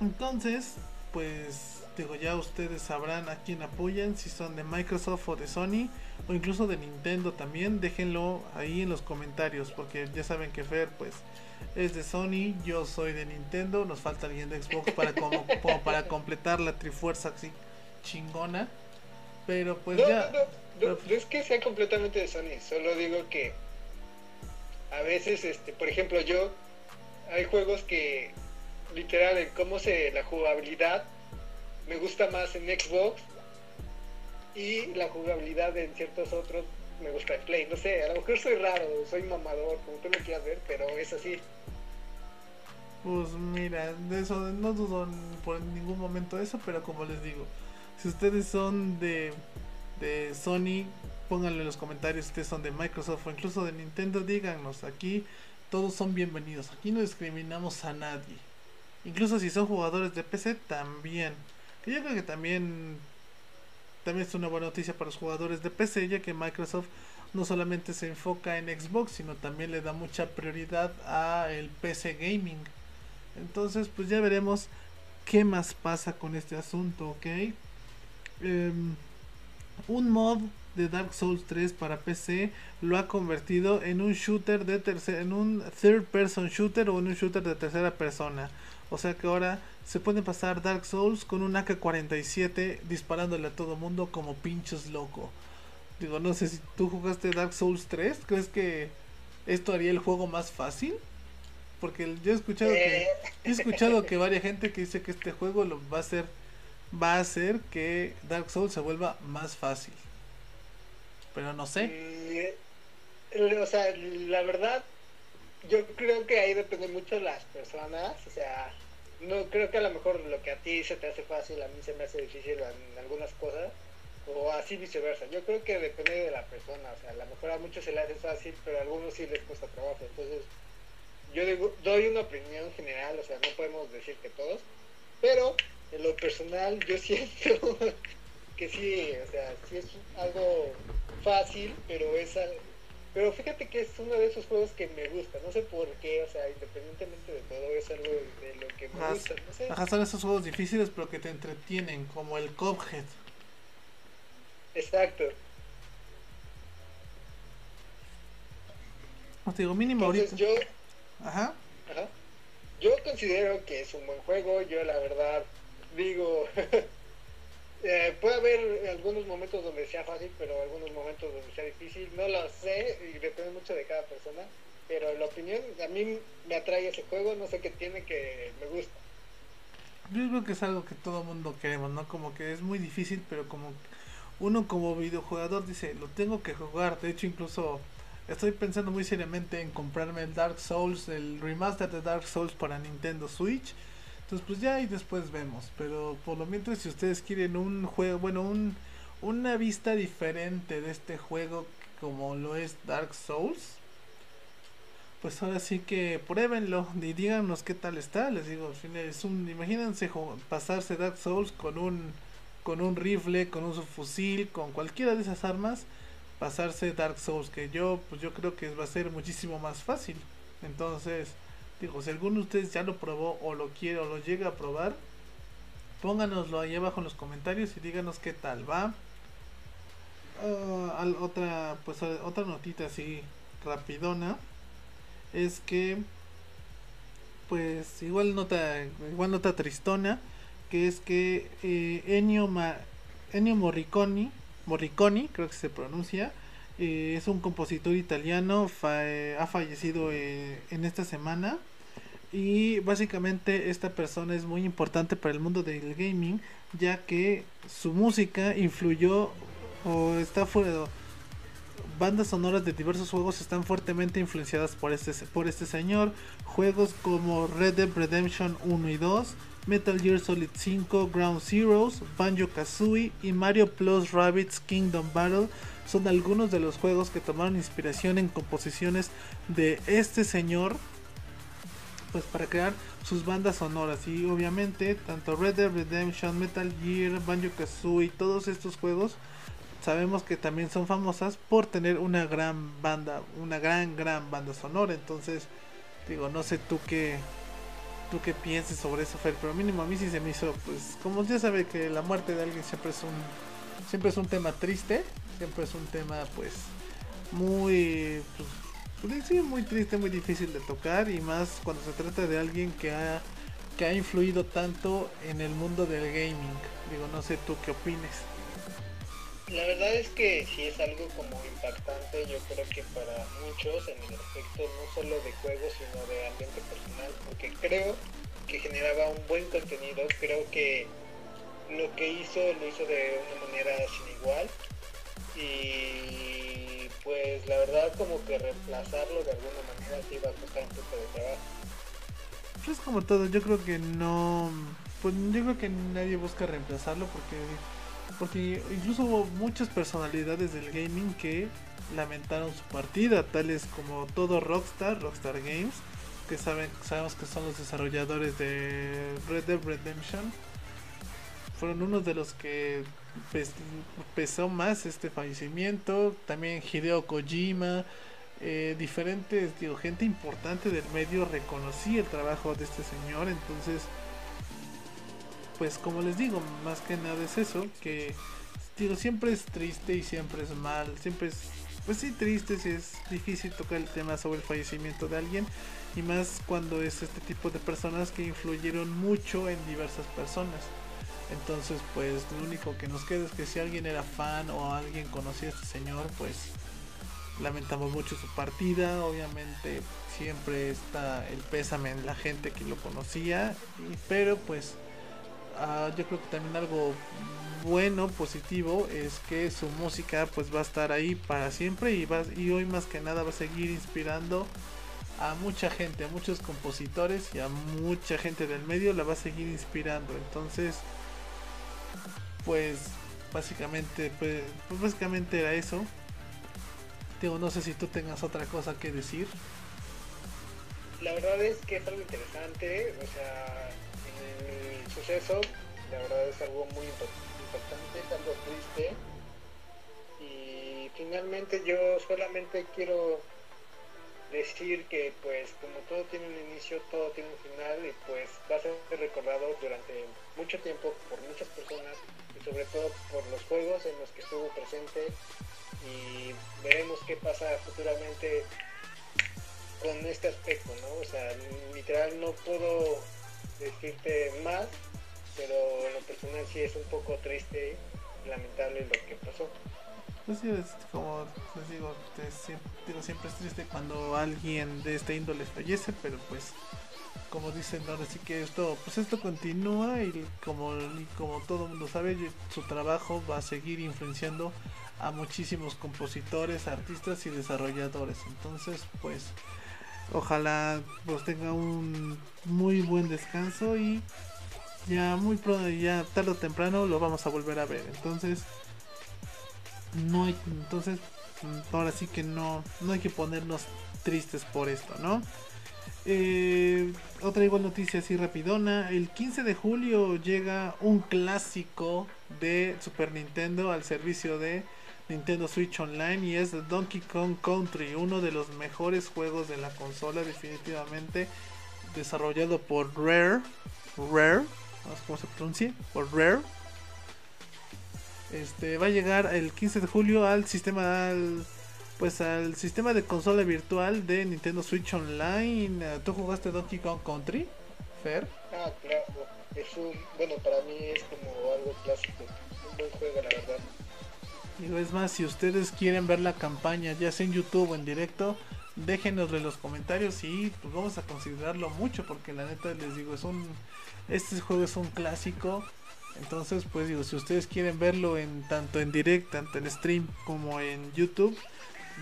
A: Entonces, pues, digo, ya ustedes sabrán a quién apoyan, si son de Microsoft o de Sony, o incluso de Nintendo también, déjenlo ahí en los comentarios, porque ya saben que Fer, pues, es de Sony, yo soy de Nintendo, nos falta alguien de Xbox para, como, para completar la trifuerza así chingona. Pero pues ya.
B: No, es que sea completamente de Sony, solo digo que a veces, este, por ejemplo, yo hay juegos que literal en cómo se la jugabilidad me gusta más en Xbox y la jugabilidad en ciertos otros me gusta en Play. No sé, a lo mejor soy raro, soy mamador, como tú lo quieras ver, pero es así.
A: Pues mira, de eso no dudo por ningún momento eso, pero como les digo, si ustedes son de de Sony, pónganlo en los comentarios si ustedes son de Microsoft o incluso de Nintendo, díganos, aquí todos son bienvenidos, aquí no discriminamos a nadie. Incluso si son jugadores de PC también. Que yo creo que también también es una buena noticia para los jugadores de PC, ya que Microsoft no solamente se enfoca en Xbox, sino también le da mucha prioridad a el PC gaming. Entonces, pues ya veremos qué más pasa con este asunto, ¿ok? Em, un mod de Dark Souls 3 para PC lo ha convertido en un shooter de tercera, en un third person shooter o en un shooter de tercera persona. O sea que ahora se puede pasar Dark Souls con un AK-47 disparándole a todo mundo como pinches loco. Digo, no sé si tú jugaste Dark Souls 3, ¿crees que esto haría el juego más fácil? Porque yo he escuchado que he escuchado que varias gente que dice que este juego lo va a hacer va a hacer que Dark Souls se vuelva más fácil. Pero no sé.
B: Mm, o sea, la verdad, yo creo que ahí depende mucho de las personas. O sea, no creo que a lo mejor lo que a ti se te hace fácil, a mí se me hace difícil en algunas cosas, o así viceversa. Yo creo que depende de la persona, o sea, a lo mejor a muchos se les hace fácil, pero a algunos sí les cuesta trabajo. Entonces, yo digo, doy una opinión general, o sea, no podemos decir que todos, pero en lo personal yo siento que sí, o sea, sí es algo fácil, pero es pero fíjate que es uno de esos juegos que me gusta, no sé por qué, o sea, independientemente de todo, es algo de lo que me gusta, no sé.
A: Ajá, son esos juegos difíciles pero que te entretienen, como el Cuphead.
B: Exacto.
A: No te digo, mínimo
B: Entonces, yo... Ajá. Ajá. Yo considero que es un buen juego, yo la verdad digo... Eh, puede haber algunos momentos donde sea fácil, pero algunos momentos donde sea difícil. No lo sé y depende mucho de cada persona. Pero la opinión, a mí me atrae ese juego, no sé qué tiene que me gusta.
A: Yo creo que es algo que todo mundo queremos, ¿no? Como que es muy difícil, pero como uno como videojugador dice, lo tengo que jugar. De hecho, incluso estoy pensando muy seriamente en comprarme el Dark Souls, el remaster de Dark Souls para Nintendo Switch entonces, pues ya y después vemos. Pero por lo mientras, si ustedes quieren un juego, bueno, un, una vista diferente de este juego como lo es Dark Souls, pues ahora sí que pruébenlo y díganos qué tal está. Les digo, es un, imagínense pasarse Dark Souls con un, con un rifle, con un fusil, con cualquiera de esas armas, pasarse Dark Souls, que yo, pues yo creo que va a ser muchísimo más fácil. Entonces, Digo, si alguno de ustedes ya lo probó o lo quiere o lo llega a probar, pónganoslo ahí abajo en los comentarios y díganos qué tal va. Ah, otra, pues otra notita así rapidona es que pues igual nota igual nota tristona que es que eh, Ennio, Morricone Morricone creo que se pronuncia eh, es un compositor italiano, eh, ha fallecido eh, en esta semana. Y básicamente esta persona es muy importante para el mundo del gaming, ya que su música influyó o está fuera. Bandas sonoras de diversos juegos están fuertemente influenciadas por este, por este señor. Juegos como Red Dead Redemption 1 y 2, Metal Gear Solid 5, Ground Zeroes, Banjo Kazooie y Mario Plus Rabbids Kingdom Battle son algunos de los juegos que tomaron inspiración en composiciones de este señor pues para crear sus bandas sonoras. Y obviamente tanto Red Dead Redemption, Metal Gear, Banjo Kazooie, todos estos juegos sabemos que también son famosas por tener una gran banda, una gran gran banda sonora, entonces digo, no sé tú qué tú qué pienses sobre eso, Fer, pero mínimo a mí sí se me hizo pues como ya sabe que la muerte de alguien siempre es un siempre es un tema triste siempre es un tema pues muy pues, pues muy triste, muy difícil de tocar y más cuando se trata de alguien que ha que ha influido tanto en el mundo del gaming. Digo, no sé tú qué opines.
B: La verdad es que sí es algo como impactante, yo creo que para muchos en el aspecto no solo de juegos, sino de ambiente personal, porque creo que generaba un buen contenido, creo que lo que hizo lo hizo de una manera sin igual y pues la verdad como que reemplazarlo de alguna manera sí va a costar un poco de trabajo.
A: Es como todo, yo creo que no, pues yo creo que nadie busca reemplazarlo porque porque incluso hubo muchas personalidades del gaming que lamentaron su partida, tales como todo Rockstar, Rockstar Games, que saben, sabemos que son los desarrolladores de Red Dead Redemption, fueron unos de los que pesó más este fallecimiento. También Hideo Kojima, eh, diferentes, digo, gente importante del medio reconocía el trabajo de este señor. Entonces, pues como les digo, más que nada es eso, que digo, siempre es triste y siempre es mal, siempre es, pues sí, triste, si es difícil tocar el tema sobre el fallecimiento de alguien. Y más cuando es este tipo de personas que influyeron mucho en diversas personas. Entonces, pues lo único que nos queda es que si alguien era fan o alguien conocía a este señor, pues lamentamos mucho su partida. Obviamente siempre está el pésame en la gente que lo conocía, pero pues ah, yo creo que también algo bueno, positivo, es que su música pues va a estar ahí para siempre y, va, y hoy más que nada va a seguir inspirando a mucha gente, a muchos compositores y a mucha gente del medio la va a seguir inspirando. Entonces, pues básicamente, pues, pues básicamente era eso. Digo, no sé si tú tengas otra cosa que decir.
B: La verdad es que es algo interesante, o sea, suceso, la verdad es algo muy importante, algo triste. Y finalmente yo solamente quiero decir que pues como todo tiene un inicio, todo tiene un final y pues va a ser recordado durante mucho tiempo por muchas personas y sobre todo por los juegos en los que estuvo presente y veremos qué pasa futuramente con este aspecto, ¿no? O sea, literal no puedo decirte más, pero en lo personal sí es un poco triste y lamentable lo que pasó.
A: Pues sí, es como les digo, digo, siempre es triste cuando alguien de este índole fallece, pero pues como dicen ahora sí que esto pues esto continúa y como como todo el mundo sabe su trabajo va a seguir influenciando a muchísimos compositores artistas y desarrolladores entonces pues ojalá pues tenga un muy buen descanso y ya muy pronto ya tarde o temprano lo vamos a volver a ver entonces no hay, entonces ahora sí que no, no hay que ponernos tristes por esto, ¿no? Eh, otra igual noticia así rapidona. El 15 de julio llega un clásico de Super Nintendo al servicio de Nintendo Switch Online y es Donkey Kong Country, uno de los mejores juegos de la consola definitivamente desarrollado por Rare, Rare, ¿cómo se pronuncia? Por Rare este va a llegar el 15 de julio al sistema pues al sistema de consola virtual de Nintendo Switch Online. ¿Tú jugaste Donkey Kong Country? Fer?
B: Ah, claro. Es un, bueno, para mí es como algo clásico. Un buen juego, la verdad.
A: Digo, es más, si ustedes quieren ver la campaña, ya sea en YouTube o en directo, déjenoslo en los comentarios y pues vamos a considerarlo mucho porque la neta les digo, es un este juego es un clásico entonces, pues digo, si ustedes quieren verlo en tanto en directo, tanto en stream como en YouTube,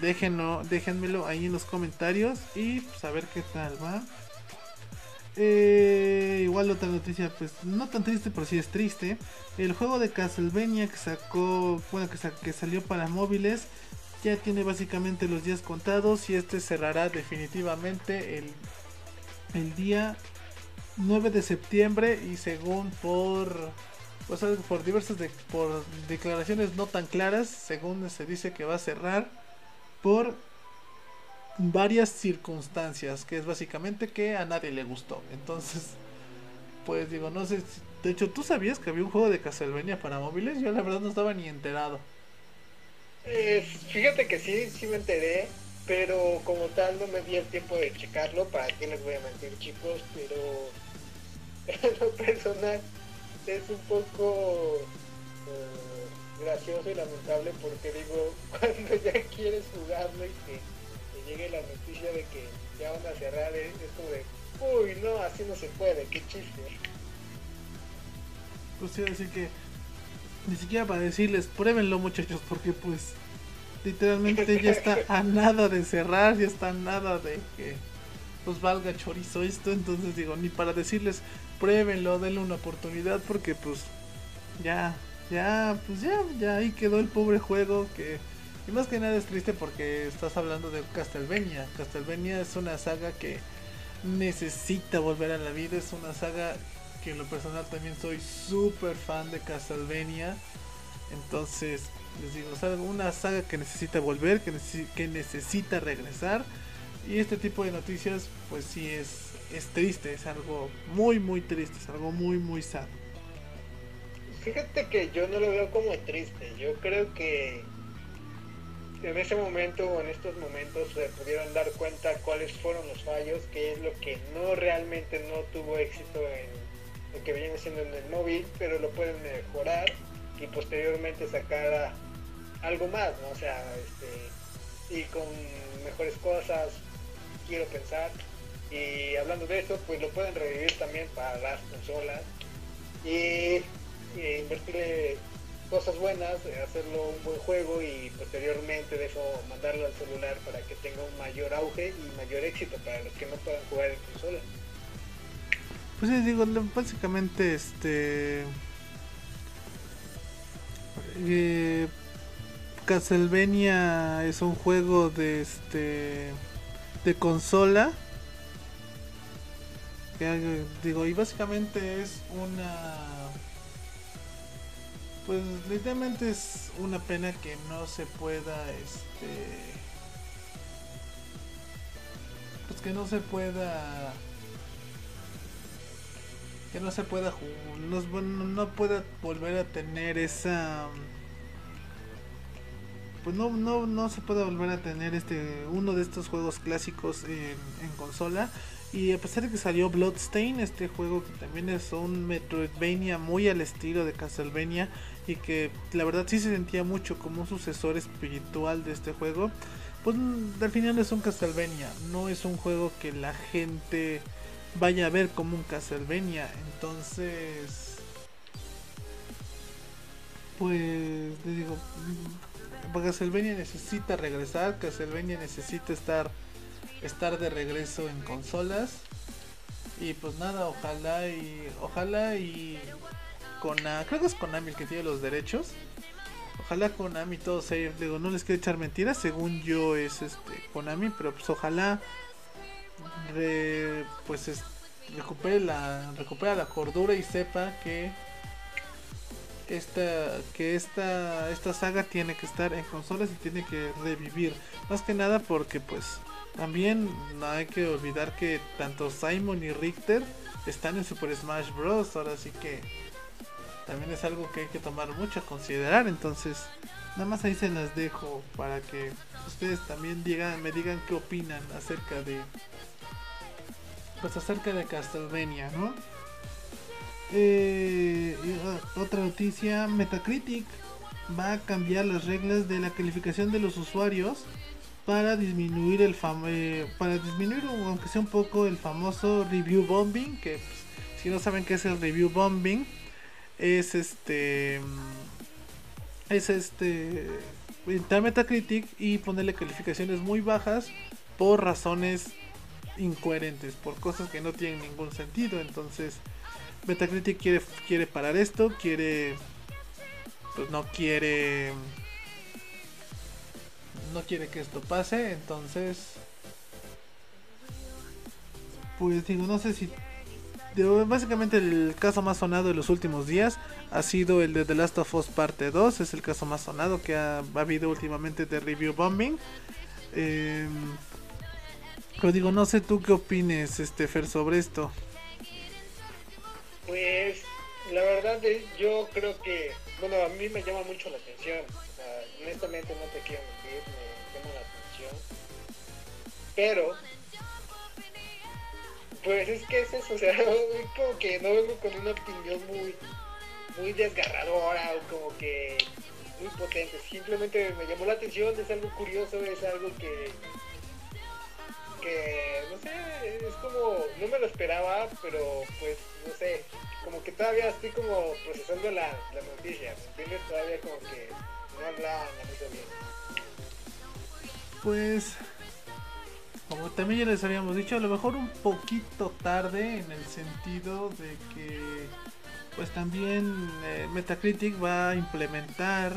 A: déjenlo, déjenmelo ahí en los comentarios y pues a ver qué tal va. Eh, igual otra noticia, pues no tan triste, pero sí es triste. El juego de Castlevania que sacó, bueno, que, que salió para móviles, ya tiene básicamente los días contados y este cerrará definitivamente el, el día 9 de septiembre y según por pues, por diversas por declaraciones no tan claras, según se dice que va a cerrar por varias circunstancias, que es básicamente que a nadie le gustó. Entonces, pues digo, no sé, de hecho, ¿tú sabías que había un juego de Castlevania para móviles? Yo la verdad no estaba ni enterado.
B: Eh, fíjate que sí, sí me enteré, pero como tal no me di el tiempo de checarlo, para qué les voy a mentir chicos, pero en lo personal es un poco eh, gracioso y lamentable porque digo, cuando ya quieres jugarlo y que llegue la noticia de que ya van a cerrar, es, como de, uy, no, así no se puede, qué chiste.
A: Pues quiero decir que ni siquiera para decirles, pruébenlo muchachos, porque pues literalmente ya está a nada de cerrar, ya está a nada de que pues valga chorizo esto, entonces digo, ni para decirles, pruébenlo, denle una oportunidad porque pues ya, ya, pues ya, ya ahí quedó el pobre juego que... Y más que nada es triste porque estás hablando de Castlevania. Castlevania es una saga que necesita volver a la vida. Es una saga que en lo personal también soy súper fan de Castlevania. Entonces, les digo, es una saga que necesita volver, que, que necesita regresar. Y este tipo de noticias, pues sí es es triste, es algo muy, muy triste, es algo muy, muy sad.
B: Fíjate que yo no lo veo como triste, yo creo que en ese momento o en estos momentos se pudieron dar cuenta cuáles fueron los fallos, qué es lo que no realmente no tuvo éxito en lo que viene siendo en el móvil, pero lo pueden mejorar y posteriormente sacar algo más, ¿no? O sea, este, y con mejores cosas, quiero pensar. Y hablando de eso, pues lo pueden revivir también para las consolas y, invertirle cosas buenas, hacerlo un buen juego y posteriormente de eso mandarlo al celular para que tenga un mayor auge y mayor éxito para los que no puedan jugar en consola.
A: Pues sí, digo, básicamente este... Eh, Castlevania es un juego de este de consola que digo y básicamente es una pues literalmente es una pena que no se pueda este pues que no se pueda que no se pueda no, no pueda volver a tener esa pues no, no, no se puede volver a tener este uno de estos juegos clásicos en, consola. Y a pesar de que salió Bloodstain, este juego que también es un Metroidvania muy al estilo de Castlevania y que la verdad sí se sentía mucho como un sucesor espiritual de este juego, pues al final es un Castlevania, no es un juego que la gente vaya a ver como un Castlevania. Entonces, pues le digo, Castlevania necesita regresar, Castlevania necesita estar estar de regreso en consolas. Y pues nada, ojalá y ojalá y con creo que es Konami el que tiene los derechos. Ojalá Konami todo se digo, no les quiero echar mentiras, según yo es este Konami, pero pues ojalá pues recupere la recupera la cordura y sepa que esta que esta esta saga tiene que estar en consolas y tiene que revivir más que nada porque pues también no hay que olvidar que tanto Simon y Richter están en Super Smash Bros ahora sí que también es algo que hay que tomar mucho a considerar entonces nada más ahí se las dejo para que ustedes también digan me digan qué opinan acerca de pues acerca de Castlevania no eh, ah, otra noticia, Metacritic va a cambiar las reglas de la calificación de los usuarios para disminuir el eh, para disminuir aunque sea un poco el famoso review bombing que pues, si no saben qué es el review bombing es este es este entrar Metacritic y ponerle calificaciones muy bajas por razones incoherentes por cosas que no tienen ningún sentido entonces Metacritic quiere, quiere parar esto, quiere. Pues no quiere. No quiere que esto pase, entonces. Pues digo, no sé si. Básicamente el caso más sonado de los últimos días ha sido el de The Last of Us Parte 2. Es el caso más sonado que ha, habido últimamente de review bombing. Eh, pero digo, no sé tú qué opines, este Fer, sobre esto.
B: Pues la verdad yo creo que, bueno, a mí me llama mucho la atención. honestamente no te quiero mentir, me llama la atención. Pero, pues es que es eso, o sea, como que no vengo con una opinión muy, muy desgarradora o como que muy potente. Simplemente me llamó la atención, es algo curioso, es algo que que, no sé, es como, no me lo esperaba, pero pues, no sé, como que todavía estoy como procesando la, la noticia, ¿me entiendes? Todavía como que no la analizo bien.
A: Pues, como también ya les habíamos dicho, a lo mejor un poquito tarde en el sentido de que, pues también eh, Metacritic va a implementar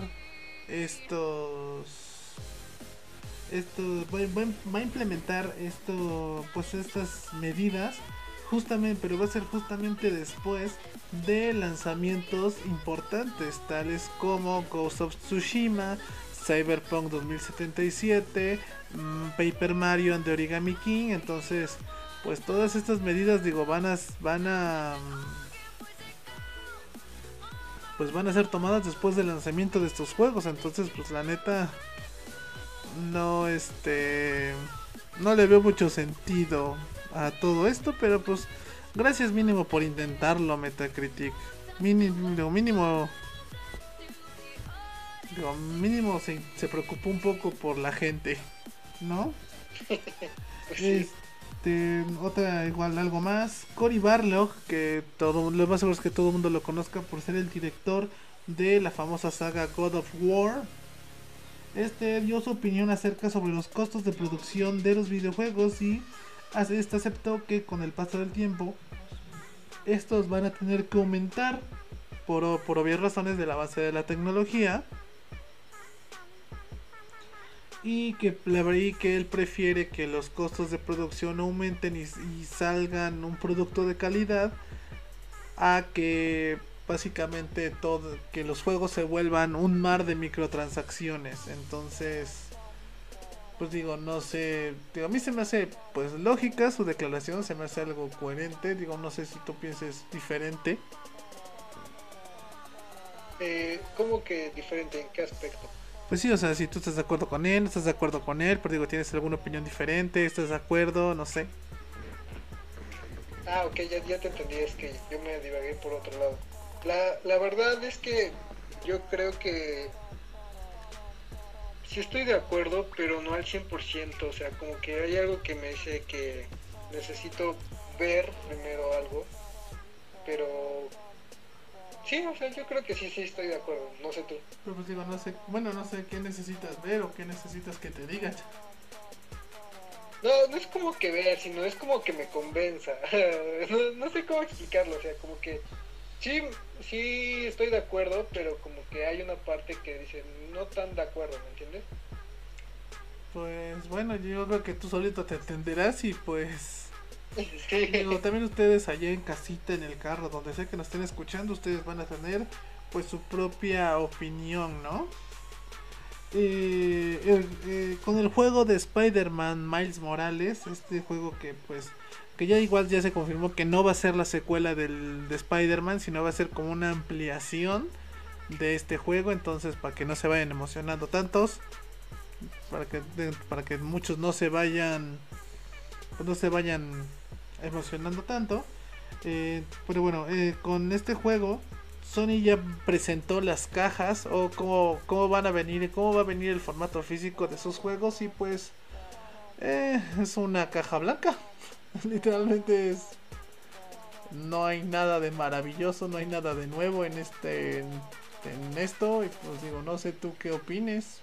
A: estos esto va, a implementar esto pues estas medidas justamente pero va a ser justamente después de lanzamientos importantes tales como Ghost of Tsushima Cyberpunk 2077 mm, Paper Mario and the Origami King entonces pues todas estas medidas digo van a van a pues van a ser tomadas después del lanzamiento de estos juegos entonces pues la neta no este no le veo mucho sentido a todo esto, pero pues gracias mínimo por intentarlo Metacritic. Mínimo mínimo mínimo se, se preocupó un poco por la gente, ¿no? Este, otra igual algo más, Cory Barlog, que todo lo más seguro es que todo el mundo lo conozca por ser el director de la famosa saga God of War. Este dio su opinión acerca sobre los costos de producción de los videojuegos y este aceptó que con el paso del tiempo estos van a tener que aumentar por, por obvias razones de la base de la tecnología y que que él prefiere que los costos de producción aumenten y, salgan un producto de calidad a que básicamente todo que los juegos se vuelvan un mar de microtransacciones entonces pues digo no sé digo, a mí se me hace pues lógica su declaración se me hace algo coherente digo no sé si tú pienses diferente
B: eh, ¿Cómo que diferente? ¿En qué aspecto?
A: Pues sí, o sea, si tú estás de acuerdo con él, no estás de acuerdo con él, pero digo, tienes alguna opinión diferente, estás de acuerdo, no sé.
B: Ah, ok, ya, ya te entendí, es que yo me divagué por otro lado. La, la verdad es que yo creo que sí estoy de acuerdo, pero no al 100%, o sea, como que hay algo que me dice que necesito ver primero algo, pero Sí, o sea, yo creo que sí, sí estoy de acuerdo. No sé tú.
A: Pero pues digo, no sé, bueno, no sé qué necesitas ver o qué necesitas que te digan.
B: No, no es como que ver, sino es como que me convenza. no, sé cómo explicarlo, o sea, como que sí, sí estoy de acuerdo, pero como que hay una parte que dice no tan de acuerdo, ¿me entiendes?
A: Pues bueno, yo creo que tú solito te entenderás y pues también ustedes allá en casita, en el carro, donde sea que nos estén escuchando, ustedes van a tener pues su propia opinión, ¿no? Eh, eh, con el juego de Spider-Man Miles Morales, este juego que pues que ya igual ya se confirmó que no va a ser la secuela del, de Spider-Man, sino va a ser como una ampliación de este juego, entonces para que no se vayan emocionando tantos, para que para que muchos no se vayan no se vayan emocionando tanto. Eh, pero bueno, eh, con este juego Sony ya presentó las cajas o cómo, cómo van a venir, cómo va a venir el formato físico de sus juegos y pues eh, es una caja blanca. Literalmente es no hay nada de maravilloso, no hay nada de nuevo en este en, esto y pues digo, no sé tú qué opines.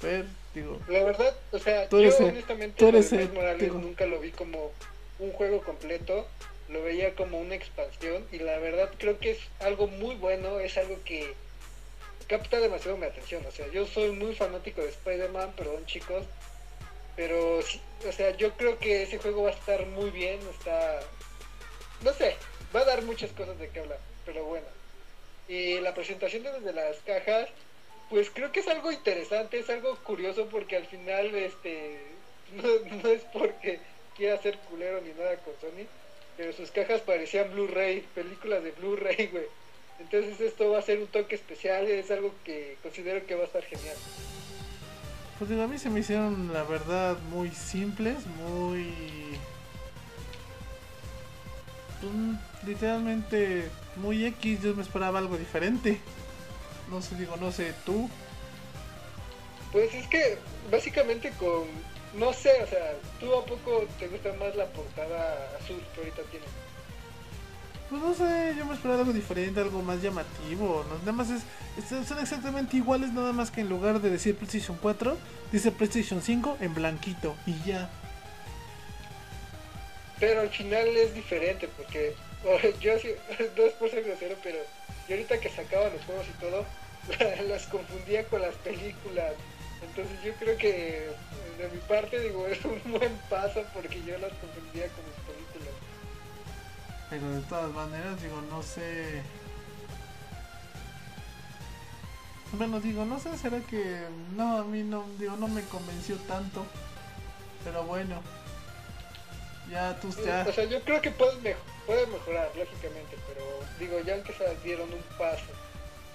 A: Pero digo,
B: la verdad, o sea, yo honestamente nunca lo vi como un juego completo, lo veía como una expansión y la verdad creo que es algo muy bueno, es algo que capta demasiado mi atención. O sea, yo soy muy fanático de Spider-Man, perdón chicos, pero o sea, yo creo que ese juego va a estar muy bien, está, no sé, va a dar muchas cosas de qué hablar, pero bueno. Y la presentación desde las cajas, pues creo que es algo interesante, es algo curioso porque al final, este, no es porque quiera ser culero ni nada con Sony, pero sus cajas parecían Blu-ray, películas de Blu-ray, güey. Entonces esto va a ser un toque especial, es algo que considero que va a estar genial.
A: Pues digo, a mí se me hicieron la verdad muy simples, muy... Pues, literalmente muy X, yo me esperaba algo diferente. No sé, digo, no sé, tú.
B: Pues es que básicamente con no sé, o sea, ¿tú a poco te gusta más la portada azul que ahorita tiene?
A: Pues no sé, yo me esperaba algo diferente, algo más llamativo. Nada más es, son exactamente iguales, nada más que en lugar de decir PlayStation 4, dice PlayStation 5 en blanquito y ya.
B: Pero al final es diferente porque yo no es por ser grosero, pero yo ahorita que sacaba los juegos y todo, las confundía con las películas. Entonces yo creo que de mi parte digo es un buen paso porque yo las confundía con mis películas.
A: Pero de todas maneras digo no sé. Bueno digo no sé será que no a mí no digo no me convenció tanto. Pero bueno. Ya tú ya.
B: O sea yo creo que puede, mejorar lógicamente, pero digo ya aunque se dieron un paso.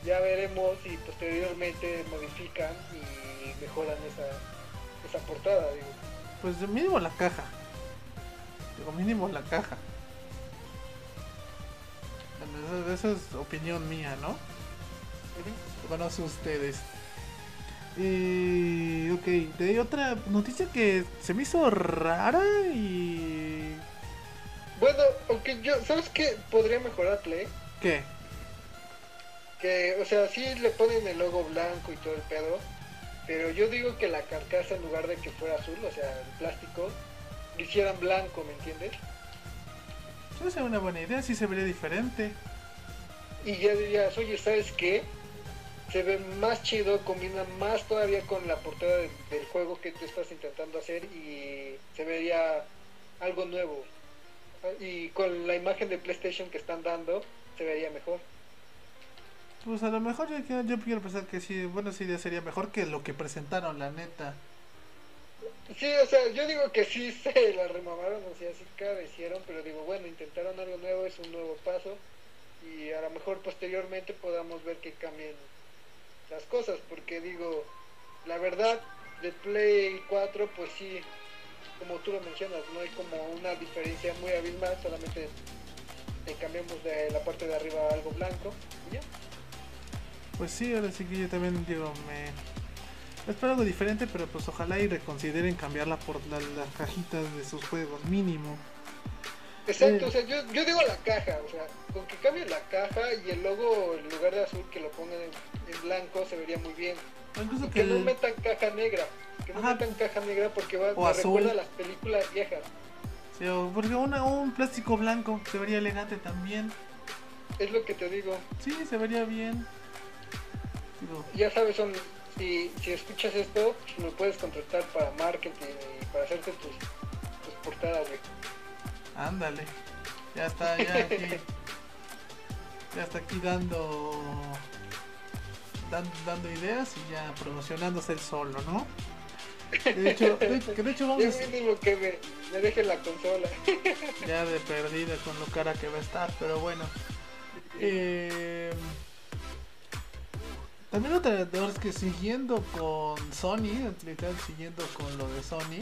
B: Ya veremos si posteriormente modifican y mejoran esa, esa portada, digo.
A: Pues mínimo la caja. Digo, mínimo la caja. Esa es opinión mía, ¿no? Bueno, sé ustedes. Y. Ok, de otra noticia que se me hizo rara y.
B: Bueno, aunque yo. ¿Sabes qué podría mejorar Play?
A: ¿Qué?
B: Que, o sea, sí le ponen el logo blanco y todo el pedo, pero yo digo que la carcasa en lugar de que fuera azul, o sea, el plástico, lo hicieran blanco, ¿me entiendes?
A: Eso es una buena idea, sí se vería diferente.
B: Y ya dirías, oye, ¿sabes qué? Se ve más chido, combina más todavía con la portada de- del juego que tú estás intentando hacer y se vería algo nuevo. Y con la imagen de PlayStation que están dando, se vería mejor.
A: Pues a lo mejor yo, yo quiero pensar que sí, bueno, idea sería mejor que lo que presentaron, la neta.
B: Sí, o sea, yo digo que sí se la remamaron, o sea, sí cabecieron, pero digo, bueno, intentaron algo nuevo, es un nuevo paso y a lo mejor posteriormente podamos ver que cambien las cosas, porque digo, la verdad, de Play 4, pues sí, como tú lo mencionas, no hay como una diferencia muy abismal, solamente cambiamos de la parte de arriba a algo blanco ya.
A: Pues sí, ahora sí que yo también digo, me espero algo diferente, pero pues ojalá y reconsideren cambiarla por la- las cajitas de sus juegos, mínimo.
B: Exacto,
A: Eh.
B: o sea, yo, yo digo la caja, o sea, con que cambien la caja y el logo en lugar de azul que lo pongan en, en blanco se vería muy bien.
A: Incluso que
B: que no metan caja negra, que no
A: Ajá.
B: metan caja negra porque va,
A: O
B: me
A: azul.
B: recuerda a las películas viejas.
A: sí, porque una- un plástico blanco se vería elegante también.
B: Es lo que te digo.
A: Sí, se vería bien.
B: Ya sabes, son, si, si escuchas esto, me puedes contratar para marketing y para hacerte tus, tus portadas, güey.
A: ándale. Ya está, ya aquí. ya está aquí dando, dan- dando ideas y ya promocionándose el solo, ¿no? De hecho, de, que de hecho vamos a
B: Ya mínimo que me, me dejen la consola.
A: ya de perdida con lo cara que va a estar, pero bueno. Eh, también otra ahora es que siguiendo con Sony, literal siguiendo con lo de Sony,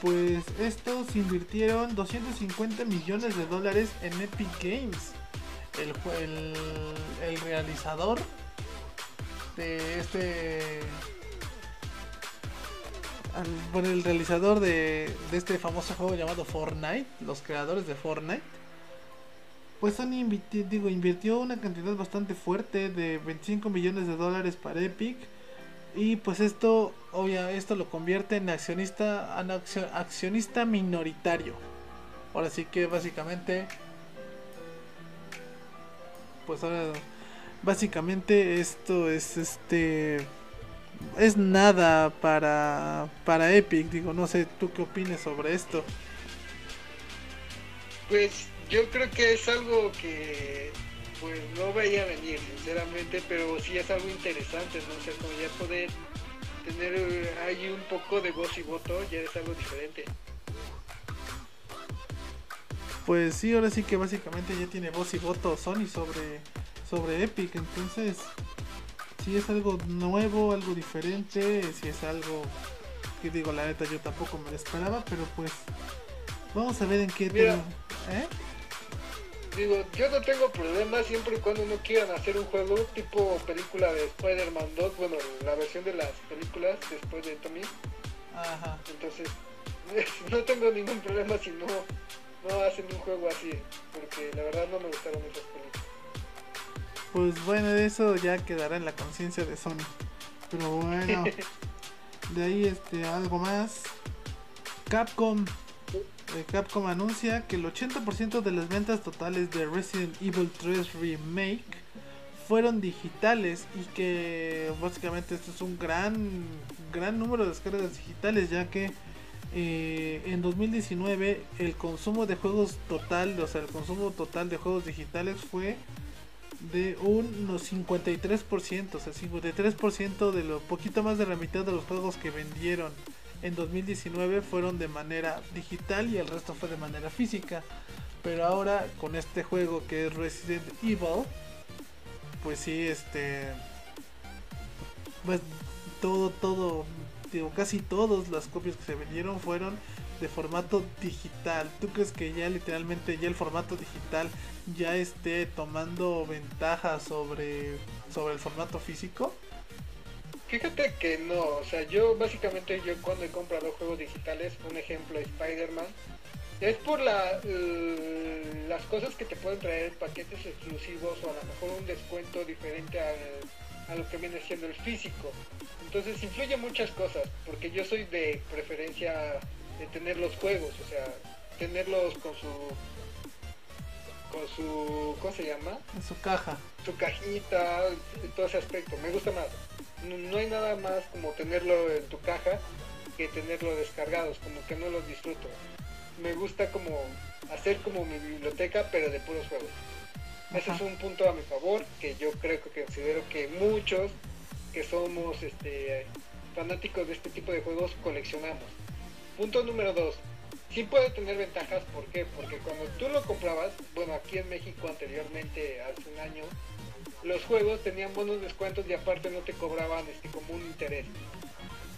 A: pues estos invirtieron 250 millones de dólares en Epic Games. El, el, realizador de este bueno, el realizador de, de este famoso juego llamado Fortnite, los creadores de Fortnite, pues Sony inviti- digo, invirtió una cantidad bastante fuerte de 25 millones de dólares para Epic. Y pues esto, obvia, esto lo convierte en accionista, en accio- accionista minoritario. Ahora sí que básicamente, pues ahora, básicamente esto es este es nada para para Epic digo no sé tú qué opines sobre esto
B: Pues yo creo que es algo que pues no veía venir, sinceramente, pero sí es algo interesante, ¿no? O sea, como ya poder tener eh, ahí un poco de voz y voto, ya es algo diferente.
A: pues sí ahora sí que básicamente ya tiene voz y voto Sony sobre sobre Epic entonces si es algo nuevo algo diferente si es algo que digo la neta yo tampoco me lo esperaba pero pues vamos a ver en qué
B: Mira.
A: tema- ¿eh?
B: Digo, yo no tengo problema siempre y cuando no quieran hacer un juego tipo película de Spider-Man 2, bueno, la versión de las películas después de Tommy.
A: Ajá.
B: Entonces, no tengo ningún problema si no, no hacen un juego así, porque la verdad no me gustaron esas películas.
A: Pues bueno, eso ya quedará en la conciencia de Sony. Pero bueno, de ahí este algo más. Capcom. Eh, Capcom anuncia que el 80% de las ventas totales de Resident Evil 3 Remake fueron digitales y que básicamente esto es un gran gran número de descargas digitales ya que eh, en 2019 el consumo de juegos total, o sea, el consumo total de juegos digitales fue de un no, 53%, o sea, 53% de lo poquito más de la mitad de los juegos que vendieron en 2019 fueron de manera digital y el resto fue de manera física. Pero ahora con este juego que es Resident Evil, pues sí, este pues todo todo digo, casi todas las copias que se vendieron fueron de formato digital. ¿Tú crees que ya literalmente ya el formato digital ya esté tomando ventaja sobre sobre el formato físico?
B: Fíjate que no, o sea, yo básicamente yo cuando he comprado juegos digitales, un ejemplo Spider-Man, es por la, las cosas que te pueden traer paquetes exclusivos o a lo mejor un descuento diferente a lo que viene siendo el físico. Entonces influye muchas cosas, porque yo soy de preferencia de tener los juegos, o sea, tenerlos con su con su ¿cómo se llama?
A: En su caja.
B: Su cajita, todo ese aspecto, me gusta más. No, hay nada más como tenerlo en tu caja que tenerlo descargados, como que no los disfruto. Me gusta como hacer como mi biblioteca, pero de puros juegos. Ese es un punto a mi favor, que yo creo que considero que muchos que somos este, fanáticos de este tipo de juegos coleccionamos. Punto número dos. Sí puede tener ventajas, ¿por qué? Porque cuando tú lo comprabas, bueno, aquí en México anteriormente, hace un año, los juegos tenían buenos descuentos y aparte no te cobraban este como un interés.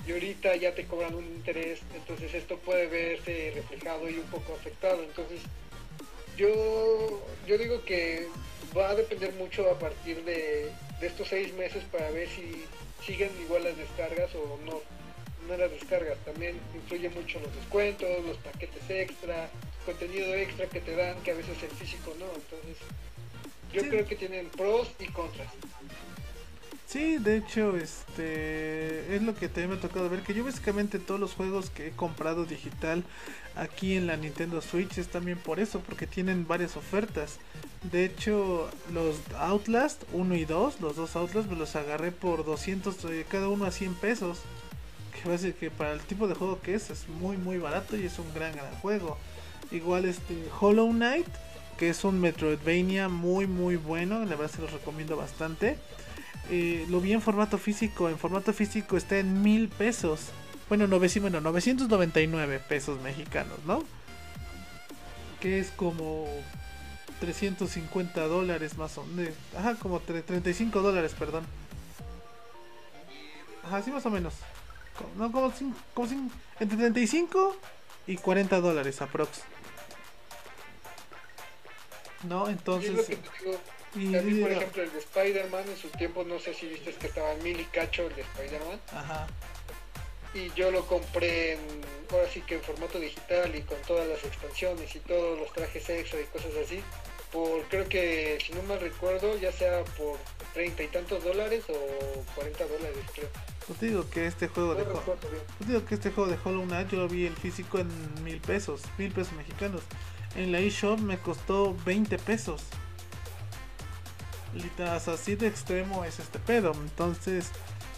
B: Y ahorita ya te cobran un interés, entonces esto puede verse reflejado y un poco afectado. Entonces, yo, yo digo que va a depender mucho a partir de, de estos seis meses para ver si siguen igual las descargas o no, no las descargas. También influye mucho los descuentos, los paquetes extra, contenido extra que te dan que a veces el físico no. Entonces yo creo que tienen pros y contras.
A: Sí, de hecho, este es lo que también me ha tocado ver que yo básicamente todos los juegos que he comprado digital aquí en la Nintendo Switch es también por eso, porque tienen varias ofertas. De hecho, los Outlast 1 y 2, los dos Outlast me los agarré por 200 eh, cada uno a 100 pesos. Que va a que para el tipo de juego que es es muy muy barato y es un gran gran juego. Igual este Hollow Knight, que es un Metroidvania muy muy bueno, la verdad se los recomiendo bastante. Eh, lo vi en formato físico. En formato físico está en mil pesos. Bueno, 999 pesos mexicanos, ¿no? Que es como 350 dólares más o menos. Ajá, como 35 dólares, perdón. Ajá, sí, más o menos. No, como, como entre 35 y 40 dólares aprox. ¿No? Entonces...
B: Y, por ejemplo, el de Spider-Man en su tiempo, no sé si viste que estaba en mil y cacho el de Spider-Man. Ajá. Y yo lo compré en, ahora sí que en formato digital y con todas las expansiones y todos los trajes extra y cosas así. Por, creo que, si no mal recuerdo, ya sea por treinta y tantos dólares o 40 dólares, creo.
A: Pues digo que este juego de pues digo que este juego de Hollow Knight yo lo vi el físico en mil pesos, mil pesos mexicanos. En la eShop me costó 20 pesos así de extremo es este pedo. Entonces,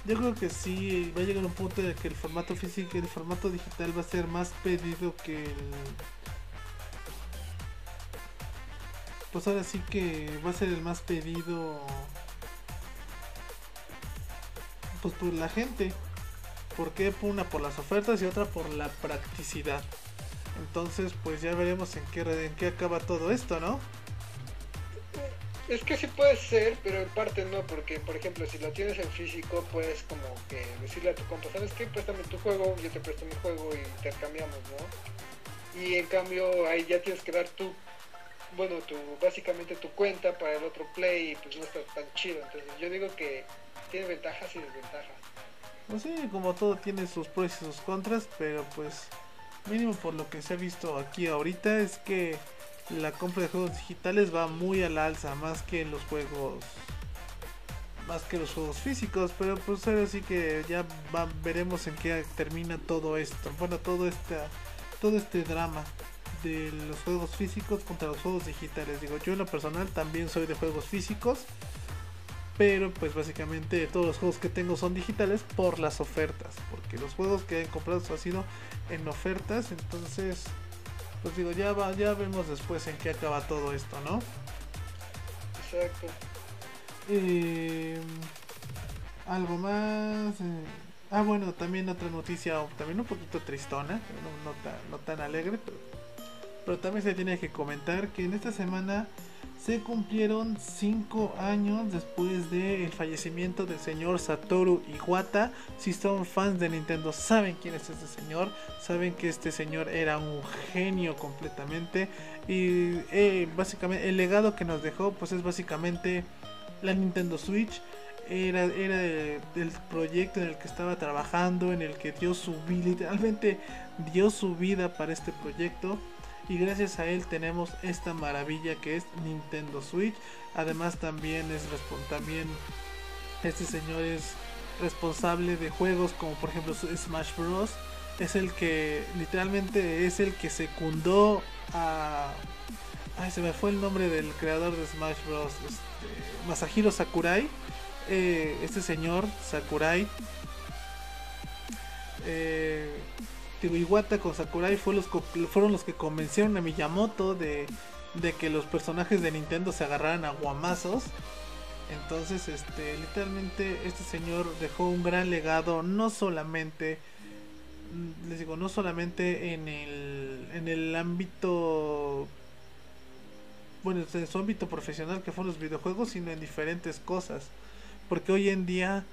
A: yo creo que sí va a llegar un punto en el que el formato físico y el formato digital va a ser más pedido que el. Pues ahora sí que va a ser el más pedido. Pues por la gente. porque Una por las ofertas y otra por la practicidad. Entonces, pues ya veremos en qué, en qué acaba todo esto, ¿no?
B: Es que sí puede ser, pero en parte no, porque por ejemplo, si lo tienes en físico, puedes como que decirle a tu compa, ¿sabes qué? Préstame tu juego, yo te presto mi juego y intercambiamos, ¿no? Y en cambio ahí ya tienes que dar tu, bueno, tu, básicamente tu cuenta para el otro play y pues no está tan chido. Entonces yo digo que tiene ventajas y desventajas.
A: Pues sí, como todo tiene sus pros y sus contras, pero pues mínimo por lo que se ha visto aquí ahorita es que la compra de juegos digitales va muy al alza, más que los juegos más que los juegos físicos, pero pues ahora sí que ya veremos en qué termina todo esto. Bueno, todo este todo este drama de los juegos físicos contra los juegos digitales. Digo, yo en lo personal también soy de juegos físicos, pero pues básicamente todos los juegos que tengo son digitales por las ofertas, porque los juegos que he comprado han sido en ofertas, entonces pues digo, ya va, ya vemos después en qué acaba todo esto, ¿no?
B: Exacto.
A: Eh, algo más. Eh, ah, bueno, también otra noticia, también un poquito tristona, no, no, tan, no tan alegre, pero, pero también se tiene que comentar que en esta semana se cumplieron 5 años después del fallecimiento del señor Satoru Iwata. Si son fans de Nintendo saben quién es este señor, saben que este señor era un genio completamente y eh, básicamente el legado que nos dejó pues es básicamente la Nintendo Switch. Era, era el proyecto en el que estaba trabajando, en el que dio su vida, literalmente dio su vida para este proyecto y gracias a él tenemos esta maravilla que es Nintendo Switch. Además también es también este señor es responsable de juegos como por ejemplo Smash Bros. Es el que literalmente es el que secundó a Ay, se me fue el nombre del creador de Smash Bros. Este, Masahiro Sakurai. Eh, este señor, Sakurai. Eh, Iwata con Sakurai fueron los que convencieron a Miyamoto de, de que los personajes de Nintendo se agarraran a guamazos. Entonces, este, literalmente, este señor dejó un gran legado, no solamente, mm, les digo, no solamente en el, en el ámbito bueno, en su ámbito profesional que fueron los videojuegos, sino en diferentes cosas. Porque hoy en día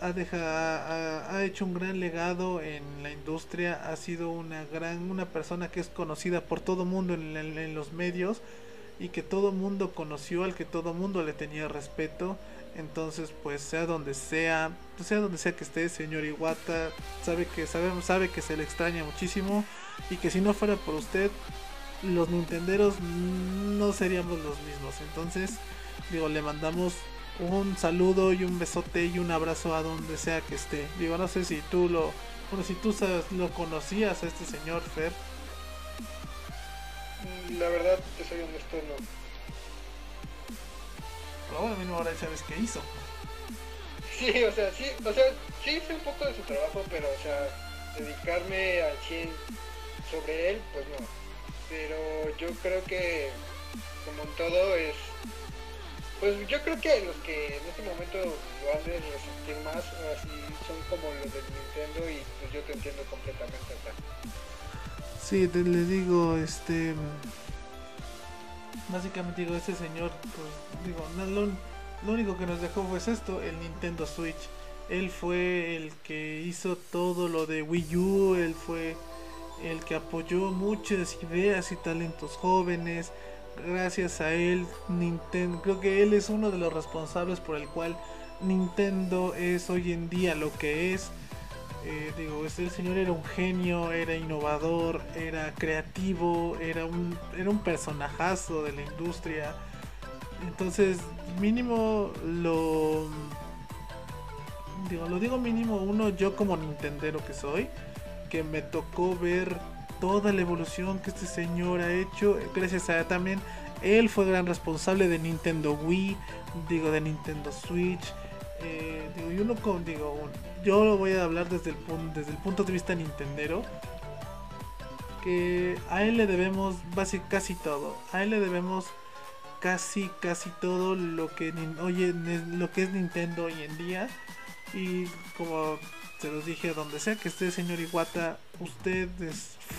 A: ha, deja, ha, hecho un gran legado en la industria, ha sido una gran una persona que es conocida por todo mundo en, en, los medios y que todo mundo conoció, al que todo mundo le tenía respeto. Entonces, pues sea donde sea, sea donde sea que esté, señor Iwata, sabe que sabemos, sabe que se le extraña muchísimo y que si no fuera por usted, los nintenderos no seríamos los mismos. Entonces, digo, le mandamos un saludo y un besote y un abrazo a donde sea que esté. Digo, no sé si tú lo, bueno, si tú sabes, lo conocías a este señor Fer.
B: La verdad, te soy honesto, no.
A: Pero bueno, mismo ahora sabes qué hizo.
B: Sí, o sea, sí, o sea, sí hice un poco de su trabajo, pero, o sea, dedicarme al 100 sobre él, pues no pero yo creo que como en todo es pues yo creo que los que en este momento lo han de resistir más así son como los del Nintendo y pues yo te entiendo completamente acá.
A: Sí, te, les digo, este básicamente digo, ese señor, pues digo, lo, lo único que nos dejó fue esto, el Nintendo Switch. Él fue el que hizo todo lo de Wii U, él fue el que apoyó muchas ideas y talentos jóvenes. Gracias a él, Nintendo, creo que él es uno de los responsables por el cual Nintendo es hoy en día lo que es. Eh, digo, este señor era un genio, era innovador, era creativo, era un, era un personajazo de la industria. Entonces, mínimo lo. Digo, lo digo mínimo uno, yo como Nintendero que soy que me tocó ver toda la evolución que este señor ha hecho. Gracias a también él fue gran responsable de Nintendo Wii, digo de Nintendo Switch. Eh, digo, yo no digo, yo lo voy a hablar desde el, desde el punto de vista nintendero. Que a él le debemos básicamente casi todo. A él le debemos casi casi todo lo que oye lo que es Nintendo hoy en día. Y como se los dije, donde sea que esté, señor Iwata, usted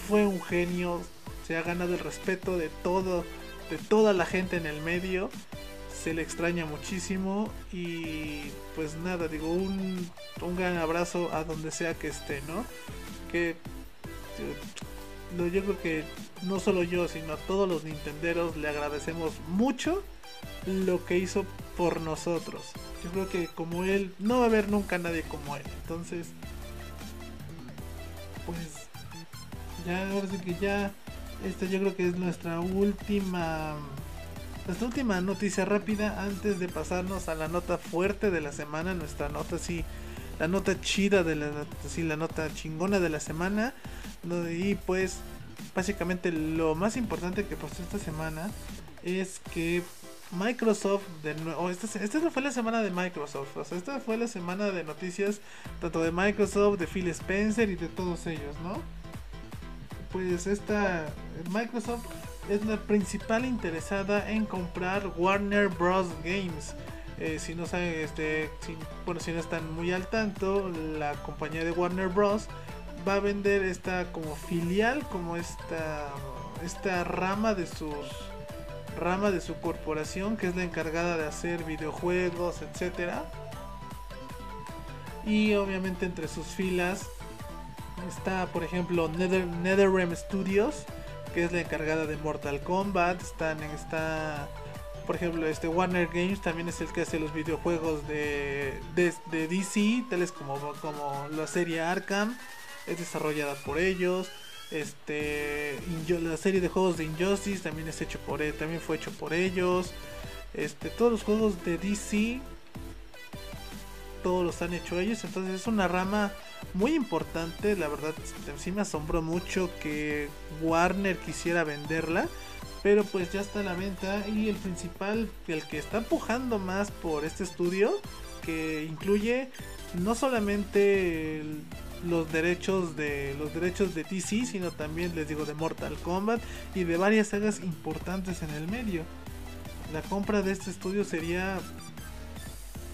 A: fue un genio, se ha ganado el respeto de todo, de toda la gente en el medio. Se le extraña muchísimo y pues nada, digo, un, un gran abrazo a donde sea que esté, ¿no? Que yo creo que no solo yo, sino a todos los nintenderos le agradecemos mucho lo que hizo por nosotros. Yo creo que como él, no va a haber nunca nadie como él. Entonces, pues, ya, ahora sí que ya, esta yo creo que es nuestra última, nuestra última noticia rápida antes de pasarnos a la nota fuerte de la semana, nuestra nota sí, la nota chida de la, sí, la nota chingona de la semana. Y pues, básicamente lo más importante que pasó esta semana es que Microsoft de nuevo. Esta, esta no fue la semana de Microsoft. O sea, esta fue la semana de noticias tanto de Microsoft, de Phil Spencer y de todos ellos, ¿no? Pues esta Microsoft es la principal interesada en comprar Warner Bros. Games. Eh, si no saben, este, bueno, si no están muy al tanto, la compañía de Warner Bros. va a vender esta como filial, como esta, esta rama de sus rama de su corporación que es la encargada de hacer videojuegos, etcétera. Y obviamente entre sus filas está, por ejemplo, Nether, NetherRealm Studios, que es la encargada de Mortal Kombat. Están, está, por ejemplo, este Warner Games también es el que hace los videojuegos de, de, de DC, tales como, como la serie Arkham, es desarrollada por ellos. Este, la serie de juegos de Injustice también es hecho por e, también fue hecho por ellos. Este, todos los juegos de DC todos los han hecho ellos, entonces es una rama muy importante, la verdad sí me asombró mucho que Warner quisiera venderla, pero pues ya está a la venta y el principal, el que está empujando más por este estudio, que incluye no solamente los derechos de los derechos de DC, sino también les digo de Mortal Kombat y de varias sagas importantes en el medio. La compra de este estudio sería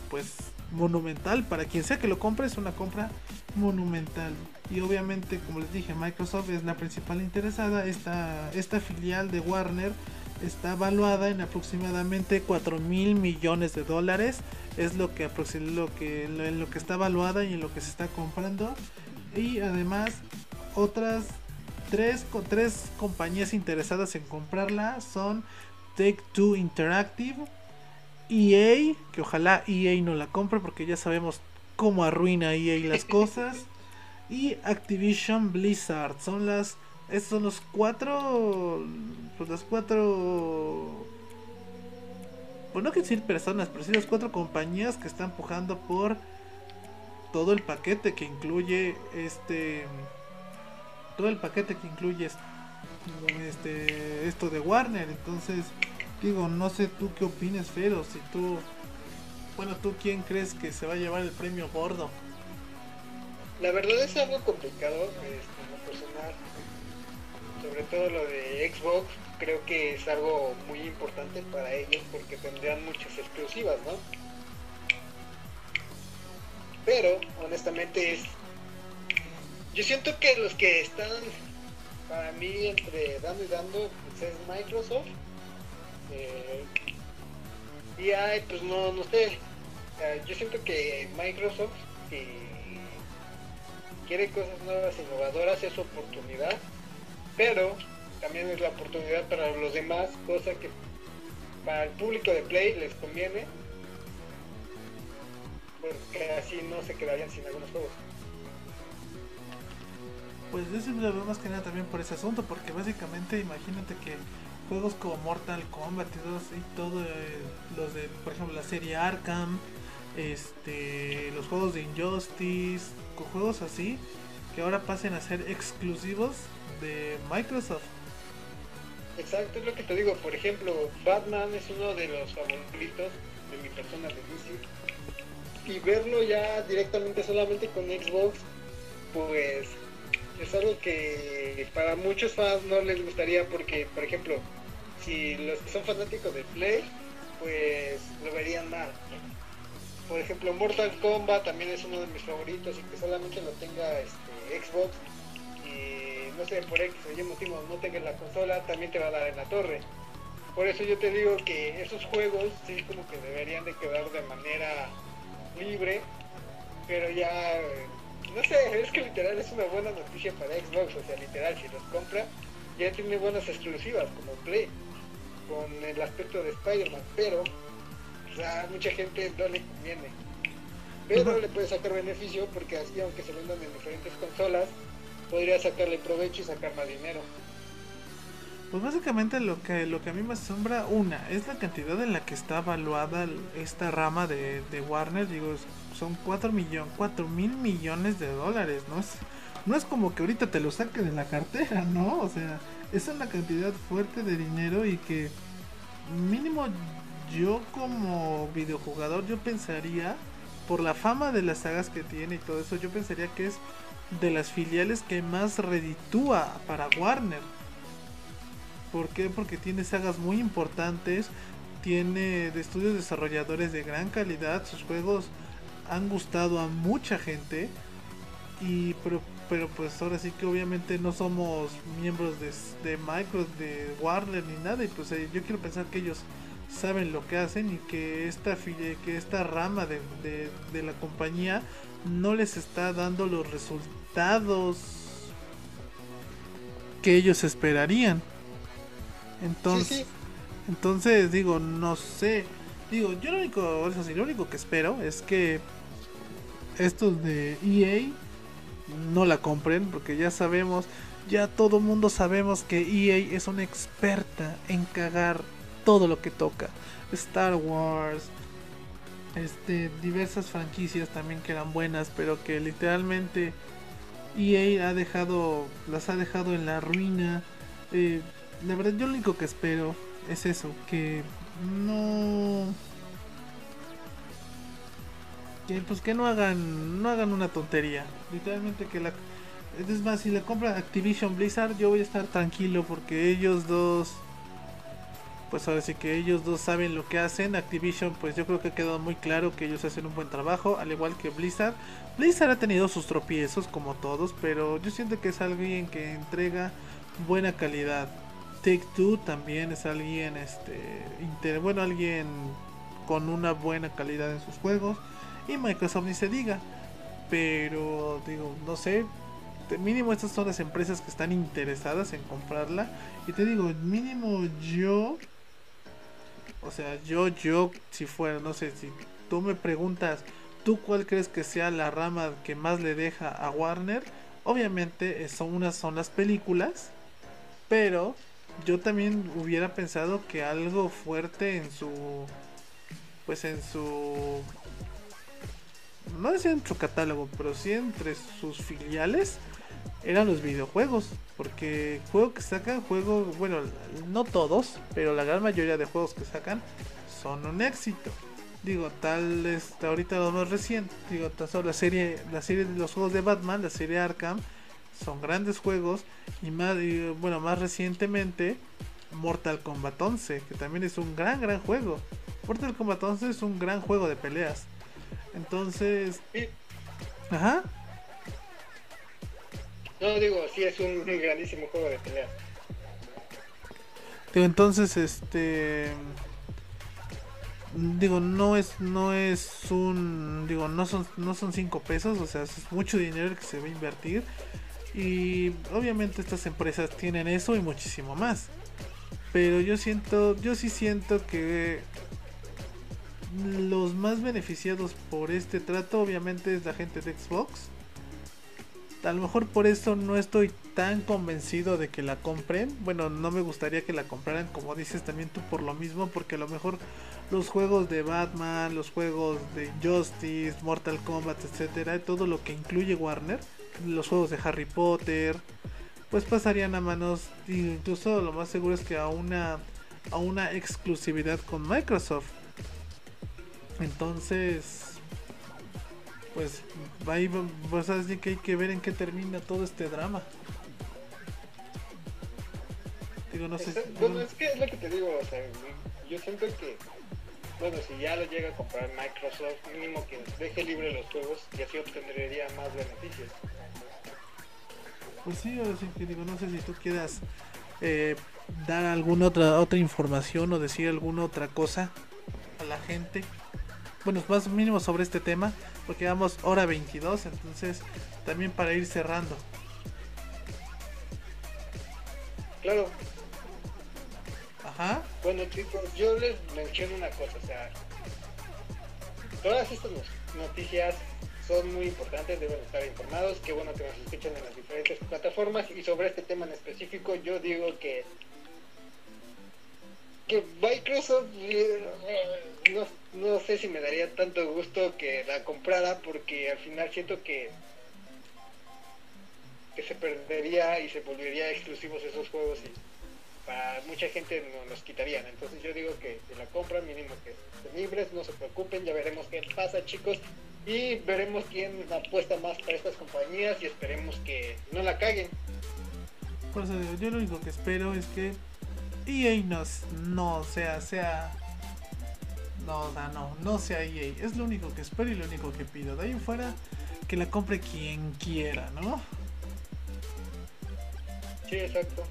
A: pues monumental. Para quien sea que lo compre es una compra monumental. Y obviamente como les dije Microsoft es la principal interesada. Esta, esta filial de Warner está evaluada en aproximadamente 4 mil millones de dólares es lo que, lo que en lo que está evaluada y en lo que se está comprando y además otras tres, tres compañías interesadas en comprarla son Take Two Interactive EA, que ojalá EA no la compre porque ya sabemos cómo arruina EA las cosas. y Activision Blizzard. Son las. Estos son los cuatro. Pues las cuatro. Pues no quiero decir personas, pero sí las cuatro compañías que están empujando por todo el paquete que incluye este. Todo el paquete que incluye este, esto de Warner. Entonces Digo, no sé tú qué opinas, Fero, si tú... Bueno, ¿tú quién crees que se va a llevar el premio gordo?
B: La verdad es algo complicado, este, personal. Sobre todo lo de Xbox, creo que es algo muy importante para ellos porque tendrían muchas exclusivas, ¿no? Pero, honestamente, es... Yo siento que los que están, para mí, entre dando y dando, pues es Microsoft eh, y ay, pues no, no sé. yo siento que Microsoft, si quiere cosas nuevas, innovadoras, es oportunidad, pero también es la oportunidad para los demás, cosa que para el público de Play les conviene, porque así no se quedarían sin algunos juegos.
A: Pues yo siempre lo veo más que nada también por ese asunto, porque básicamente imagínate que juegos como Mortal Kombat y todo, eh, los de, por ejemplo, la serie Arkham, este, los juegos de Injustice, juegos así, que ahora pasen a ser exclusivos de Microsoft.
B: Exacto, es lo que te digo. Por ejemplo, Batman es uno de los favoritos de mi persona de DC. Y verlo ya directamente solamente con Xbox, pues es algo que para muchos fans no les gustaría porque, por ejemplo, si los que son fanáticos de Play, pues lo verían mal. Por ejemplo, Mortal Kombat también es uno de mis favoritos y que solamente lo tenga este, Xbox no sé, por X o Y motivo no tenga la consola, también te va a dar en la torre. Por eso yo te digo que esos juegos sí como que deberían de quedar de manera libre, pero ya no sé, es que literal es una buena noticia para Xbox, o sea, literal, si los compra, ya tiene buenas exclusivas como Play, con el aspecto de Spider-Man, pero a mucha gente no le conviene. Pero le puede sacar beneficio porque así, aunque se vendan en diferentes consolas, podría sacarle provecho y sacar más dinero.
A: Pues básicamente lo que lo que a mí me asombra, una, es la cantidad en la que está evaluada esta rama de, de Warner, digo, son 4 millones, 4 mil millones de dólares, ¿no? Es, no es como que ahorita te lo saque de la cartera, ¿no? O sea, es una cantidad fuerte de dinero y que mínimo yo como videojugador yo pensaría, por la fama de las sagas que tiene y todo eso, yo pensaría que es de las filiales que más reditúa para Warner. ¿Por qué? Porque tiene sagas muy importantes, tiene de estudios desarrolladores de gran calidad, sus juegos han gustado a mucha gente y pero, pero pues ahora sí que obviamente no somos miembros de, de Microsoft, de Warner ni nada y pues eh, yo quiero pensar que ellos saben lo que hacen y que esta que esta rama de, de, la compañía no les está dando los resultados que ellos esperarían. Entonces entonces digo no sé. Digo yo lo único lo único que espero es que estos de EA no la compren porque ya sabemos ya todo mundo sabemos que EA es una experta en cagar todo lo que toca. Star Wars, este, diversas franquicias también que eran buenas, pero que literalmente EA ha dejado, las ha dejado en la ruina. Eh, la verdad, yo lo único que espero es eso, que no que pues que no hagan no hagan una tontería literalmente que la es más si le compra Activision Blizzard yo voy a estar tranquilo porque ellos dos pues ahora sí que ellos dos saben lo que hacen Activision pues yo creo que ha quedado muy claro que ellos hacen un buen trabajo al igual que Blizzard Blizzard ha tenido sus tropiezos como todos pero yo siento que es alguien que entrega buena calidad Take Two también es alguien este bueno alguien con una buena calidad en sus juegos y Microsoft ni se diga. Pero digo, no sé, mínimo estas son las empresas que están interesadas en comprarla. Y te digo, mínimo yo, o sea, yo, yo, si fuera, no sé, si tú me preguntas, ¿tú cuál crees que sea la rama que más le deja a Warner? Obviamente eh, son unas son las películas, pero yo también hubiera pensado que algo fuerte en su, pues en su no decía en su catálogo, pero sí entre sus filiales eran los videojuegos. Porque juego que sacan, juego, bueno, no todos, pero la gran mayoría de juegos que sacan son un éxito. Digo, tal es ahorita lo más reciente, digo, tan solo la serie, la serie de los juegos de Batman, la serie Arkham, son grandes juegos y más, bueno, más recientemente Mortal Kombat 11, que también es un gran, gran juego. Mortal Kombat 11 es un gran juego de peleas. Entonces. Ajá.
B: No, digo, sí es un grandísimo juego de pelea.
A: Digo, entonces, este. Digo, no es, no es un. Digo, no son, no son cinco pesos, o sea, es mucho dinero que se va a invertir. Y obviamente estas empresas tienen eso y muchísimo más. Pero yo siento, yo sí siento que los más beneficiados por este trato obviamente es la gente de Xbox. A lo mejor por eso no estoy tan convencido de que la compren. Bueno, no me gustaría que la compraran como dices también tú por lo mismo, porque a lo mejor los juegos de Batman, los juegos de Justice, Mortal Kombat, etcétera, todo lo que incluye Warner, los juegos de Harry Potter, pues pasarían a manos incluso lo más seguro es que a una a una exclusividad con Microsoft. Entonces, pues ahí vas a decir que hay que ver en qué termina todo este drama.
B: Digo, no sé. bueno, es que es lo que te digo, o sea, yo siento que, bueno, si ya lo llega a comprar Microsoft, mínimo que deje libre los juegos y así obtendría más beneficios.
A: Pues sí, ahora sí que digo, no sé si tú quieras eh, dar alguna otra otra información o decir alguna otra cosa a la gente bueno, más mínimo sobre este tema, porque vamos hora 22, entonces también para ir cerrando.
B: Claro.
A: Ajá.
B: Bueno chicos, yo les menciono una cosa, o sea, todas estas noticias son muy importantes, deben estar informados, qué bueno que nos escuchan en las diferentes plataformas y sobre este tema en específico yo digo que que Microsoft eh, no, no, sé si me daría tanto gusto que la comprara porque al final siento que que se perdería y se volvería exclusivos esos juegos y para mucha gente no nos quitarían entonces yo digo que si la compran mínimo que estén libres no se preocupen ya veremos qué pasa chicos y veremos quién apuesta más para estas compañías y esperemos que no la caguen
A: pues yo lo único que espero es que EA no, no sea, sea. No, no, no sea EA. Es lo único que espero y lo único que pido. De ahí en fuera, que la compre quien quiera, ¿no?
B: Sí, exacto.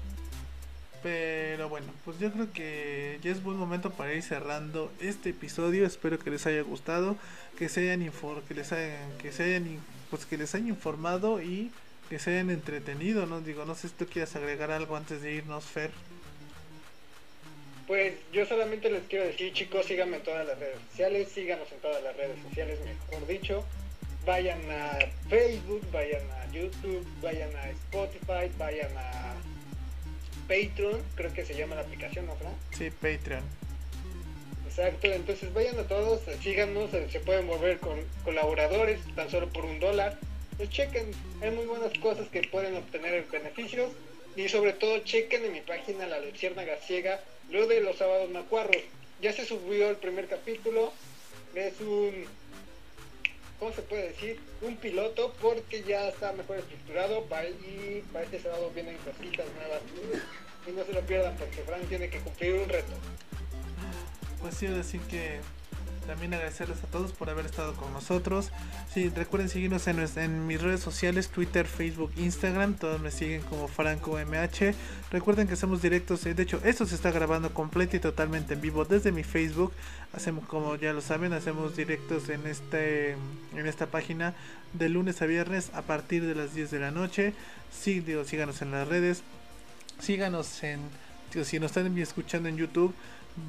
A: Pero bueno, pues yo creo que ya es buen momento para ir cerrando este episodio. Espero que les haya gustado, que se hayan que les hayan, que se hayan, pues que les hayan informado y que se hayan entretenido, ¿no? Digo, no sé si tú quieres agregar algo antes de irnos, Fer.
B: Pues yo solamente les quiero decir, chicos, síganme en todas las redes sociales, síganos en todas las redes sociales, mejor dicho. vayan a Facebook, vayan a YouTube, vayan a Spotify, vayan a Patreon, creo que se llama la aplicación, ¿no, Fran?
A: Sí, Patreon.
B: Exacto, entonces vayan a todos, síganos, se pueden volver con colaboradores tan solo por un dólar. Pues chequen, hay muy buenas cosas que pueden obtener beneficios y sobre todo chequen en mi página La Luciérnaga Ciega lo de los sábados macuarros. Ya se subió el primer capítulo, es un, ¿cómo se puede decir? Un piloto porque ya está mejor estructurado y para este sábado vienen cositas nuevas. Y no se lo pierdan porque Frank tiene que cumplir un reto.
A: Pues sí, decir que también agradecerles a todos por haber estado con nosotros. Sí, recuerden seguirnos en, mis redes sociales, Twitter, Facebook, Instagram. Todos me siguen como Franco MH. Recuerden que hacemos directos. Eh, de hecho, esto se está grabando completo y totalmente en vivo desde mi Facebook. Hacemos, como ya lo saben, hacemos directos en este en esta página de lunes a viernes a partir de las 10 de la noche. Sí, digo, síganos en las redes. Síganos en. si nos están escuchando en YouTube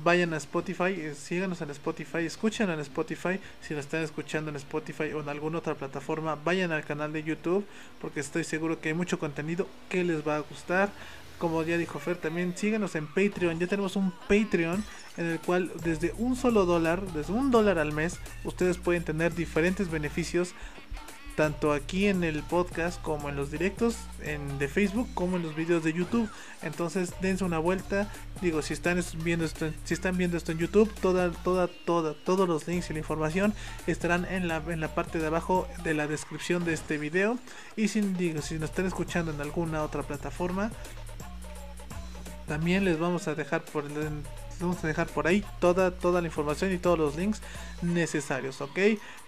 A: vayan a Spotify, eh, síganos en Spotify, escuchen en Spotify, si lo están escuchando en Spotify o en alguna otra plataforma, vayan al canal de YouTube, porque estoy seguro que hay mucho contenido que les va a gustar. Como ya dijo Fer, también síganos en Patreon. Ya tenemos un Patreon en el cual desde un solo dólar, desde un dólar al mes, ustedes pueden tener diferentes beneficios tanto aquí en el podcast como en los directos de Facebook como en los videos de YouTube. Entonces dense una vuelta. Digo, si están viendo esto, si están viendo esto en YouTube, toda, toda, toda, todos los links y la información estarán en la, en la parte de abajo de la descripción de este video. Y si digo, si nos están escuchando en alguna otra plataforma, también les vamos a dejar por el vamos a dejar por ahí toda, toda la información y todos los links necesarios, ¿ok?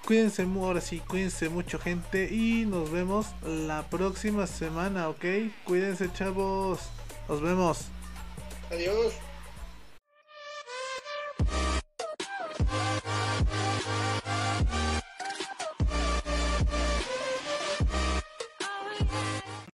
A: Cuídense, ahora sí, cuídense mucho gente y nos vemos la próxima semana, ¿ok? Cuídense chavos, nos vemos.
B: Adiós.